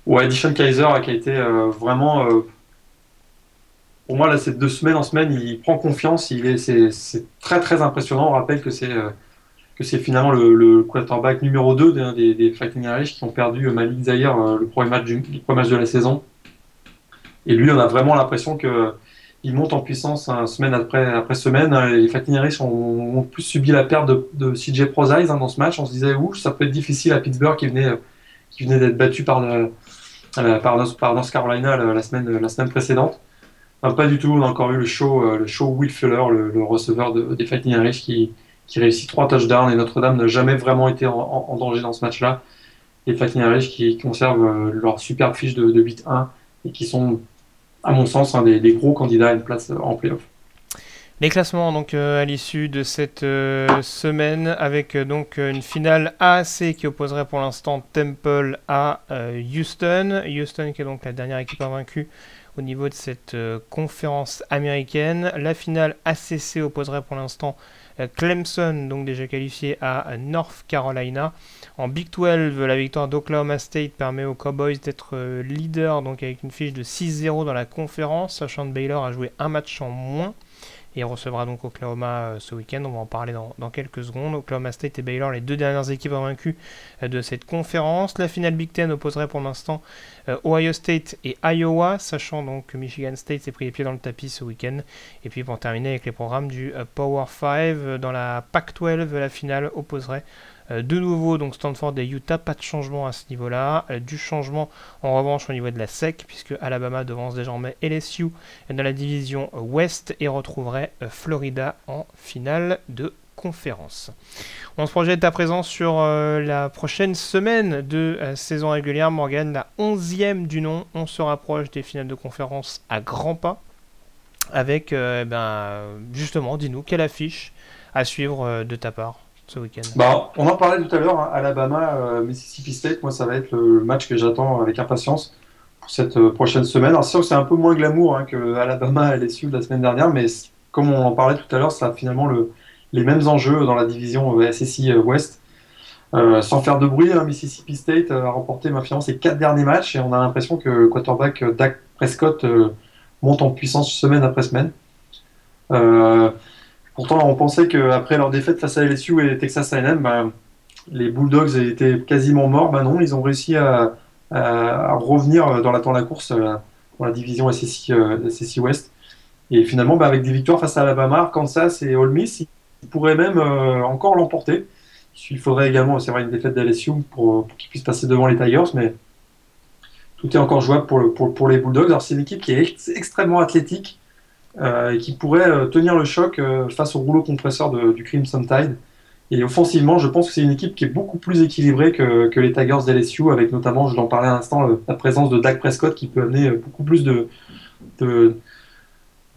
Ouais, Dishon Kaiser qui a été vraiment pour moi, là, ces deux semaines en semaine, il prend confiance. Il est, c'est, très, très impressionnant. On rappelle que c'est, euh, que c'est finalement le, quarterback numéro 2 des, des, Fighting Irish qui ont perdu Malik Zahir euh, le, premier match du, le premier match de la saison. Et lui, on a vraiment l'impression que il monte en puissance hein, semaine après, après semaine. Les Fighting Irish ont, plus subi la perte de, de CJ Prozise hein, dans ce match. On se disait, ouh, ça peut être difficile à Pittsburgh qui venait, qui venait d'être battu par, euh, par, par North Carolina la, semaine, la semaine précédente pas du tout. On a encore eu le show, euh, le show Will Fuller, le, receveur des Fighting Irish, qui, qui réussit trois touchdowns. Et Notre-Dame n'a jamais vraiment été en, danger dans ce match-là. Les Fighting Irish qui conservent euh, leur superbe fiche de, de 8-1 et qui sont, à mon sens, des, gros candidats à une place en playoff. Les classements donc euh, à l'issue de cette euh, semaine avec euh, donc une finale AAC qui opposerait pour l'instant Temple à Houston. Houston qui est donc la dernière équipe invaincue au niveau de cette conférence américaine. La finale ACC opposerait pour l'instant Clemson, donc déjà qualifié à North Carolina. En Big 12, la victoire d'Oklahoma State permet aux Cowboys d'être leader donc avec une fiche de 6-0 dans la conférence, sachant que Baylor a joué un match en moins. Il recevra donc Oklahoma euh, ce week-end. On va en parler dans, quelques secondes. Oklahoma State et Baylor, les deux dernières équipes vaincues euh, de cette conférence. La finale Big Ten opposerait pour l'instant euh, Ohio State et Iowa, sachant donc que Michigan State s'est pris les pieds dans le tapis ce week-end. Et puis pour terminer avec les programmes du Power 5, dans la Pac-12, la finale opposerait de nouveau, donc Stanford et Utah, pas de changement à ce niveau-là. Euh, du changement en revanche au niveau de la SEC, puisque Alabama devance désormais LSU dans la division Ouest et retrouverait euh, Florida en finale de conférence. On se projette à présent sur la prochaine semaine de saison régulière. Morgan, la 11e du nom. On se rapproche des finales de conférence à grands pas. Avec, eh ben, justement, dis-nous, quelle affiche à suivre de ta part bah, On en parlait tout à l'heure, hein, Alabama, euh, Mississippi State, moi ça va être le match que j'attends avec impatience pour cette euh, prochaine semaine. Alors c'est c'est un peu moins glamour hein, que Alabama et LSU de la semaine dernière, mais comme on en parlait tout à l'heure, ça a finalement le, les mêmes enjeux dans la division euh, SSI West. sans faire de bruit, hein, Mississippi State a remporté ses quatre derniers matchs et on a l'impression que le quarterback Dak Prescott monte en puissance semaine après semaine. Pourtant, on pensait qu'après leur défaite face à LSU et Texas A&M, bah, les Bulldogs étaient quasiment morts. Bah non, ils ont réussi à, revenir dans la de la course euh, dans la division SSI, euh, SSI West. Et finalement, bah, avec des victoires face à Alabama, Kansas et Ole Miss, ils pourraient même euh, encore l'emporter. Il faudrait également, c'est vrai, une défaite d'LSU pour, pour qu'ils puissent passer devant les Tigers, mais tout est encore jouable pour, les Bulldogs. Alors, c'est une équipe qui est extrêmement athlétique, et qui pourrait euh, tenir le choc euh, face au rouleau compresseur du Crimson Tide. Et offensivement, je pense que c'est une équipe qui est beaucoup plus équilibrée que, que les Tigers d'LSU, avec notamment, je l'en parlais à l'instant, la présence de Dak Prescott qui peut amener beaucoup plus de, de,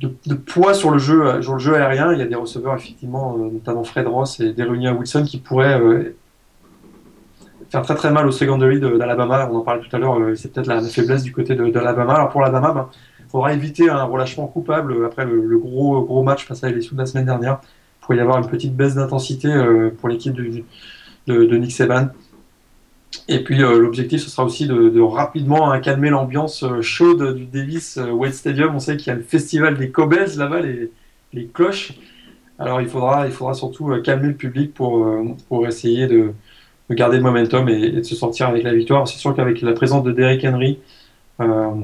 de, poids sur le, jeu, sur le jeu aérien. Il y a des receveurs, effectivement, notamment Fred Ross et Derunia Wilson, qui pourraient faire très très mal au secondary d'Alabama. On en parlait tout à l'heure, c'est peut-être la, faiblesse du côté d'Alabama. Alors pour l'Alabama, ben, il faudra éviter un relâchement coupable après le, gros, gros match face à LSU de la semaine dernière. Il pourrait y avoir une petite baisse d'intensité euh, pour l'équipe de, Nick Saban. Et puis euh, l'objectif, ce sera aussi de, rapidement hein, calmer l'ambiance euh, chaude du Davis Wade Stadium. On sait qu'il y a le festival des Cobbles là-bas, les, cloches. Alors il faudra, il faudra surtout calmer le public pour, pour essayer de, garder le momentum et, et, de se sortir avec la victoire. C'est sûr qu'avec la présence de Derrick Henry,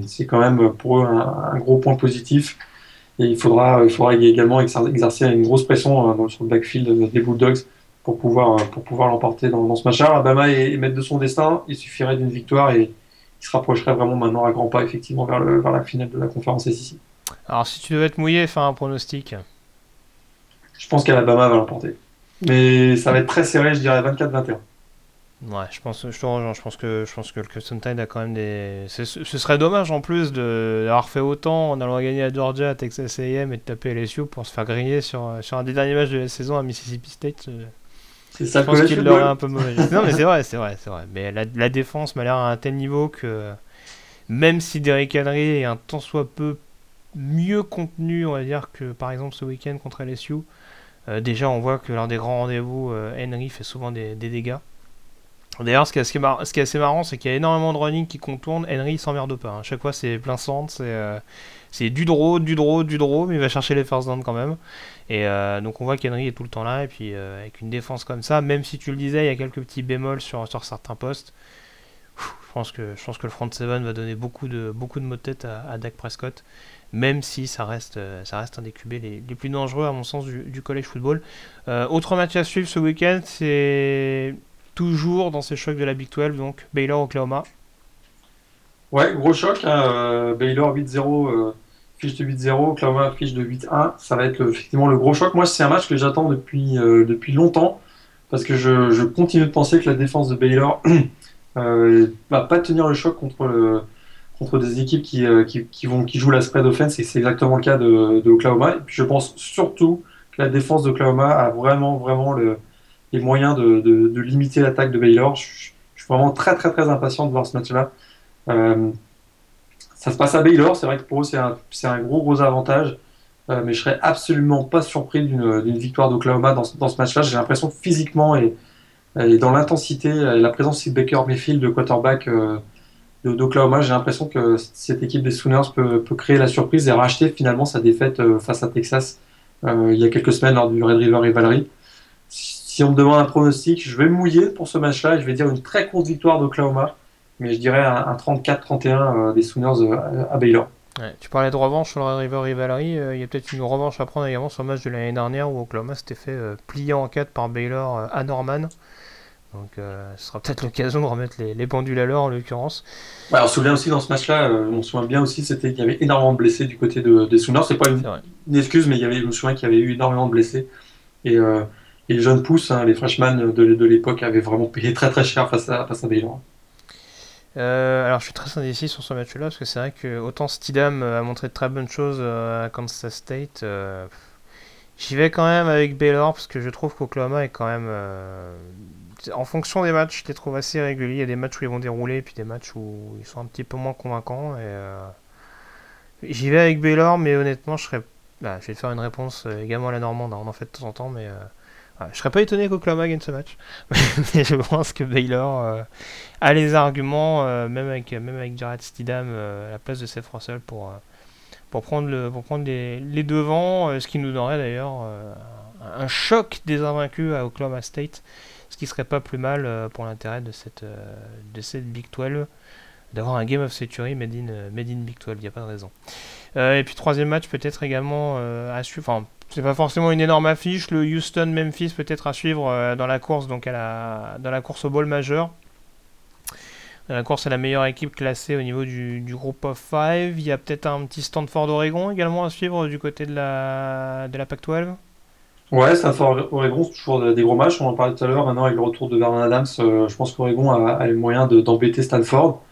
c'est quand même pour eux un, gros point positif. Et il faudra, il faudra également exercer une grosse pression euh, sur le backfield des Bulldogs pour pouvoir, euh, pour pouvoir l'emporter dans, ce match-là. Alabama est, maître de son destin. Il suffirait d'une victoire et il se rapprocherait vraiment maintenant à grands pas effectivement vers, le, vers la finale de la conférence ici. Alors si tu devais être mouillé, faire un pronostic Je pense qu'Alabama va l'emporter. Mais ça va être très serré, je dirais 24-21. Ouais, je pense, je te rejoins. Je pense que, je pense que le Clemson Tide a quand même des. Ce, serait dommage en plus d'avoir fait autant en allant gagner à Georgia, à Texas A&M et de taper LSU pour se faire griller sur, sur un des derniers matchs de la saison à Mississippi State. C'est ça je pense qu'il l'aurait un peu mauvais. non, mais c'est vrai, c'est vrai, c'est vrai. Mais la, la défense m'a l'air à un tel niveau que même si Derrick Henry est un tant soit peu mieux contenu, on va dire, que par exemple ce week-end contre LSU, euh, déjà on voit que lors des grands rendez-vous, euh, Henry fait souvent des, des dégâts. D'ailleurs, ce, qui est assez marrant, c'est qu'il y a énormément de running qui contournent. Henry s'emmerde pas. Hein. chaque fois, c'est plein centre. C'est euh, c'est du draw, du draw, du draw, mais il va chercher les first down quand même. Et euh, donc, on voit qu'Henry est tout le temps là. Et puis, euh, avec une défense comme ça, même si tu le disais, il y a quelques petits bémols sur, certains postes. je, pense que, je que le front 7 va donner beaucoup de, beaucoup de mots de tête à, Dak Prescott. Même si ça reste, un des QB les, plus dangereux, à mon sens, du, du college football. autre match à suivre ce week-end, c'est toujours dans ces chocs de la Big 12, donc Baylor-Oklahoma. Ouais, gros choc. Hein, euh, Baylor 8-0, euh, fiche de 8-0, Oklahoma fiche de 8-1. Ça va être effectivement le gros choc. Moi, c'est un match que j'attends depuis, euh, depuis longtemps parce que je, continue de penser que la défense de Baylor va pas tenir le choc contre, contre des équipes qui, qui, vont, qui jouent la spread offense, et c'est exactement le cas de Oklahoma. Et puis je pense surtout que la défense d'Oklahoma a vraiment, vraiment le, les moyens de, de, limiter l'attaque de Baylor. Je, suis vraiment très, très, très impatient de voir ce match-là. ça se passe à Baylor, c'est vrai que pour eux, c'est un, gros, gros avantage. mais je serais absolument pas surpris d'une victoire d'Oklahoma dans, dans, ce match-là. J'ai l'impression que physiquement et, et dans l'intensité et la présence de Baker Mayfield, de quarterback euh, d'Oklahoma, j'ai l'impression que cette équipe des Sooners peut, peut, créer la surprise et racheter finalement sa défaite euh, face à Texas euh, il y a quelques semaines lors du Red River Rivalry. Si on me demande un pronostic, je vais mouiller pour ce match-là. Je vais dire une très courte victoire d'Oklahoma, mais je dirais un, 34-31 des Sooners à, Baylor. tu parlais de revanche sur le Red River Rivalry. Il y a peut-être une revanche à prendre également sur le match de l'année dernière où Oklahoma s'était fait plier en 4 par Baylor à Norman. Donc euh, ce sera peut-être l'occasion de remettre les, pendules à l'heure en l'occurrence. Ouais, on se souvient aussi dans ce match-là, euh, on se souvient bien aussi, c'était qu'il y avait énormément de blessés du côté de, des Sooners. C'est pas une, excuse, mais il y avait, je me souviens qu'il y avait eu énormément de blessés. Et, euh, les jeunes pousses, hein, les freshmen de, de l'époque, avaient vraiment payé très très cher face à, face à Baylor. alors je suis très indécis sur ce match-là parce que c'est vrai que autant Stidham a montré de très bonnes choses à Kansas State. J'y vais quand même avec Baylor parce que je trouve qu'Oklahoma est quand même en fonction des matchs, je les trouve assez réguliers. Il y a des matchs où ils vont dérouler, et puis des matchs où ils sont un petit peu moins convaincants. Et euh, J'y vais avec Baylor, mais honnêtement, je serais. Bah, je vais te faire une réponse euh, également à la Normande, on en fait de temps en temps, mais. Euh, je serais pas étonné qu'Oklahoma gagne ce match. mais je pense que Baylor a les arguments, même, avec, même avec Jared Stidham à la place de Seth Russell, pour, pour prendre, le, pour prendre les, les devants, ce qui nous donnerait d'ailleurs un choc des invaincus à Oklahoma State ce qui serait pas plus mal euh, pour l'intérêt de cette, euh, de cette Big 12 d'avoir un Game of Century made in, euh, made in Big 12, il n'y a pas de raison. et puis troisième match peut-être également à suivre, c'est pas forcément une énorme affiche, le Houston-Memphis peut-être à suivre dans la course, donc à la, dans la course au ball majeur. Dans la course à la meilleure équipe classée au niveau du, groupe of 5. Il y a peut-être un petit Stanford Oregon également à suivre du côté de la, de la PAC-12. Ouais, Stanford Oregon, c'est toujours des gros matchs. On en parlait tout à l'heure. Maintenant, avec le retour de Vernon Adams, euh, je pense qu'Oregon a, les moyens d'embêter Stanford.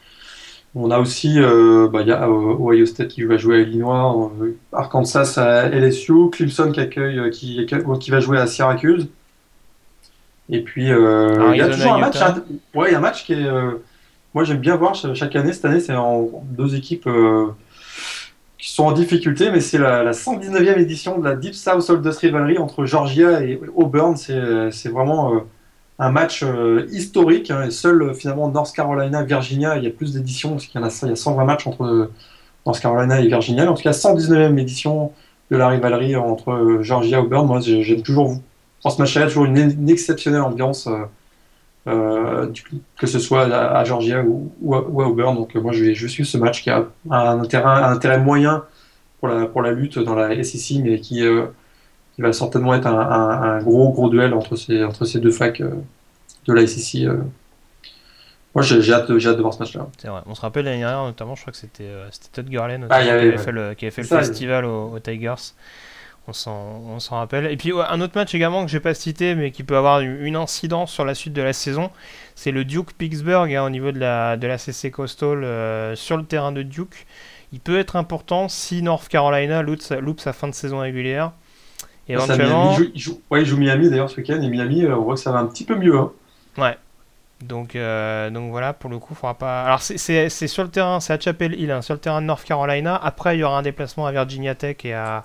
On a aussi, euh, bah, y a euh, Ohio State qui va jouer à Illinois, Arkansas à LSU, Clemson qui accueille, qui, qui va jouer à Syracuse. Et puis, il y a toujours un match. Ouais, il y a un match qui est. moi, j'aime bien voir chaque année. Cette année, c'est en deux équipes qui sont en difficulté, mais c'est la, 119e édition de la Deep South Oldest Rivalry entre Georgia et Auburn. C'est vraiment euh, un match euh, historique. Hein, et seul finalement North Carolina, Virginia, il y a plus d'éditions, parce qu'il y, en a, y a 120 matchs entre North Carolina et Virginia. En tout cas, 119e édition de la rivalerie entre Georgia et Auburn. Moi, j'aime toujours, dans ce match-là, toujours une, exceptionnelle ambiance. Euh, euh, que ce soit à, Georgia ou, à, Auburn. Donc moi je vais je suis ce match qui a un intérêt, intérêt moyen pour la, pour la lutte dans la SEC, mais qui, euh, qui va certainement être un, un, gros gros duel entre ces, entre ces deux facs euh, de la SEC. Moi j'ai hâte, hâte, de voir ce match-là. C'est vrai. On se rappelle l'année dernière notamment, je crois que c'était Todd Gurley ah, qui, avait fait le, qui, avait fait le, festival aux Tigers on s'en rappelle. Et puis un autre match également que j'ai pas cité, mais qui peut avoir une incidence sur la suite de la saison, c'est le Duke Pittsburgh hein, au niveau de la, de la CC Coastal euh, sur le terrain de Duke. Il peut être important si North Carolina loupe sa, fin de saison régulière. Éventuellement... il, joue, ouais, il joue Miami d'ailleurs ce week-end, et Miami, euh, on voit que ça va un petit peu mieux. Hein. Ouais, donc, euh, donc voilà, pour le coup, il faudra pas. Alors c'est sur le terrain, c'est à Chapel Hill, hein, sur le terrain de North Carolina. Après, il y aura un déplacement à Virginia Tech et à,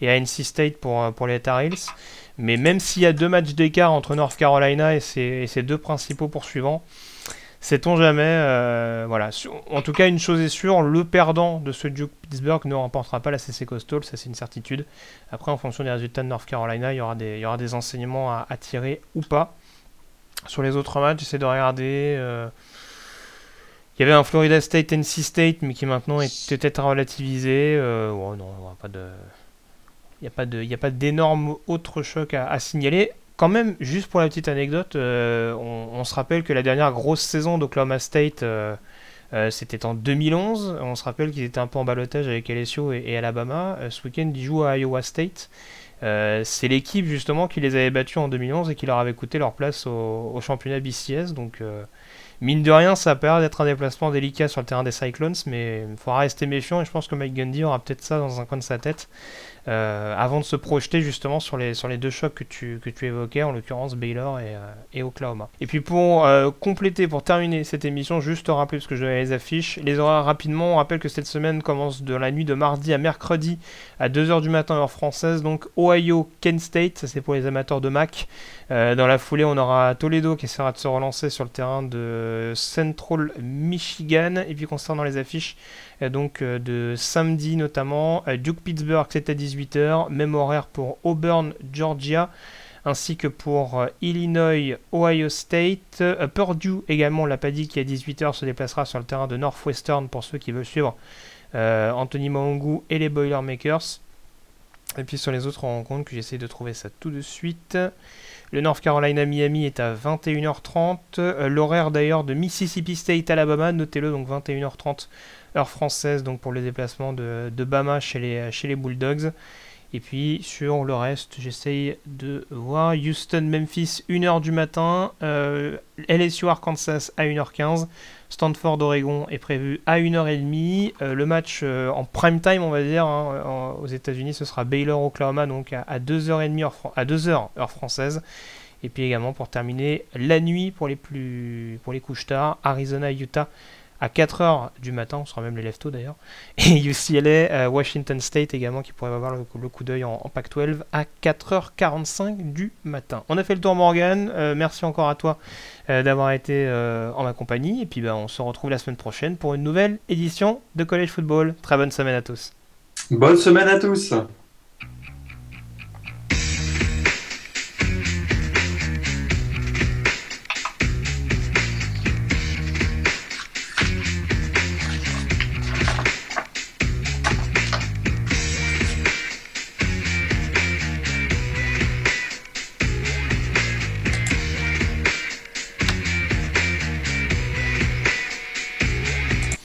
et à NC State pour, euh, pour les Tar Heels. Mais même s'il y a deux matchs d'écart entre North Carolina et ses, deux principaux poursuivants, sait-on jamais. Euh, voilà. En tout cas, une chose est sûre, le perdant de ce Duke Pittsburgh ne remportera pas la CC Coastal, ça c'est une certitude. Après, en fonction des résultats de North Carolina, il y aura des, il y aura des enseignements à, tirer ou pas. Sur les autres matchs, j'essaie de regarder. Euh, il y avait un Florida State NC State, mais qui maintenant est peut-être relativisé. Oh non, on pas de. Il n'y a pas d'énormes autres chocs à, signaler. Quand même, juste pour la petite anecdote, euh, on, se rappelle que la dernière grosse saison d'Oklahoma State, euh, euh, c'était en 2011. On se rappelle qu'ils étaient un peu en balotage avec LSU et, Alabama. ce week-end, ils jouent à Iowa State. c'est l'équipe justement qui les avait battus en 2011 et qui leur avait coûté leur place au, championnat BCS. Donc Mine de rien, ça a l'air d'être un déplacement délicat sur le terrain des Cyclones, mais il faudra rester méfiant et je pense que Mike Gundy aura peut-être ça dans un coin de sa tête. Euh, avant de se projeter justement sur les, sur les deux chocs que tu, que tu évoquais, en l'occurrence Baylor et, euh, Oklahoma. Et puis pour euh, compléter, pour terminer cette émission, juste rappeler, parce que je donnais les affiches, les horaires rapidement, on rappelle que cette semaine commence de la nuit de mardi à mercredi à 2h du matin heure française, donc Ohio, Kent State, ça c'est pour les amateurs de Mac. dans la foulée, on aura Toledo qui essaiera de se relancer sur le terrain de Central Michigan. Et puis concernant les affiches, donc de samedi notamment, Duke Pittsburgh c'est à 18h, même horaire pour Auburn, Georgia, ainsi que pour euh, Illinois, Ohio State. Euh, Purdue également, l'a pas dit, qui à 18h se déplacera sur le terrain de Northwestern pour ceux qui veulent suivre euh, Anthony Maungu et les Boilermakers. Et puis sur les autres rencontres, que j'essaie de trouver ça tout de suite. Le North Carolina Miami est à 21h30. L'horaire d'ailleurs de Mississippi State Alabama, notez-le donc 21h30 heure française donc pour le déplacement de, de Bama chez les Bulldogs. Et puis sur le reste, j'essaye de voir Houston, Memphis, 1h du matin, euh, LSU, Arkansas à 1h15, Stanford, Oregon est prévu à 1h30. Euh, le match euh, en prime time, on va dire, hein, aux États-Unis, ce sera Baylor, Oklahoma, donc à, 2h30 heure, à 2h heure française. Et puis également pour terminer la nuit pour les, plus, pour les couches tard, Arizona, Utah à 4h du matin, on sera même les lève d'ailleurs, et UCLA, euh, Washington State également qui pourrait avoir le, coup d'œil en, Pac-12 à 4h45 du matin. On a fait le tour Morgan, euh, merci encore à toi euh, d'avoir été en ma compagnie, et puis ben, on se retrouve la semaine prochaine pour une nouvelle édition de College Football. Très bonne semaine à tous. Bonne semaine à tous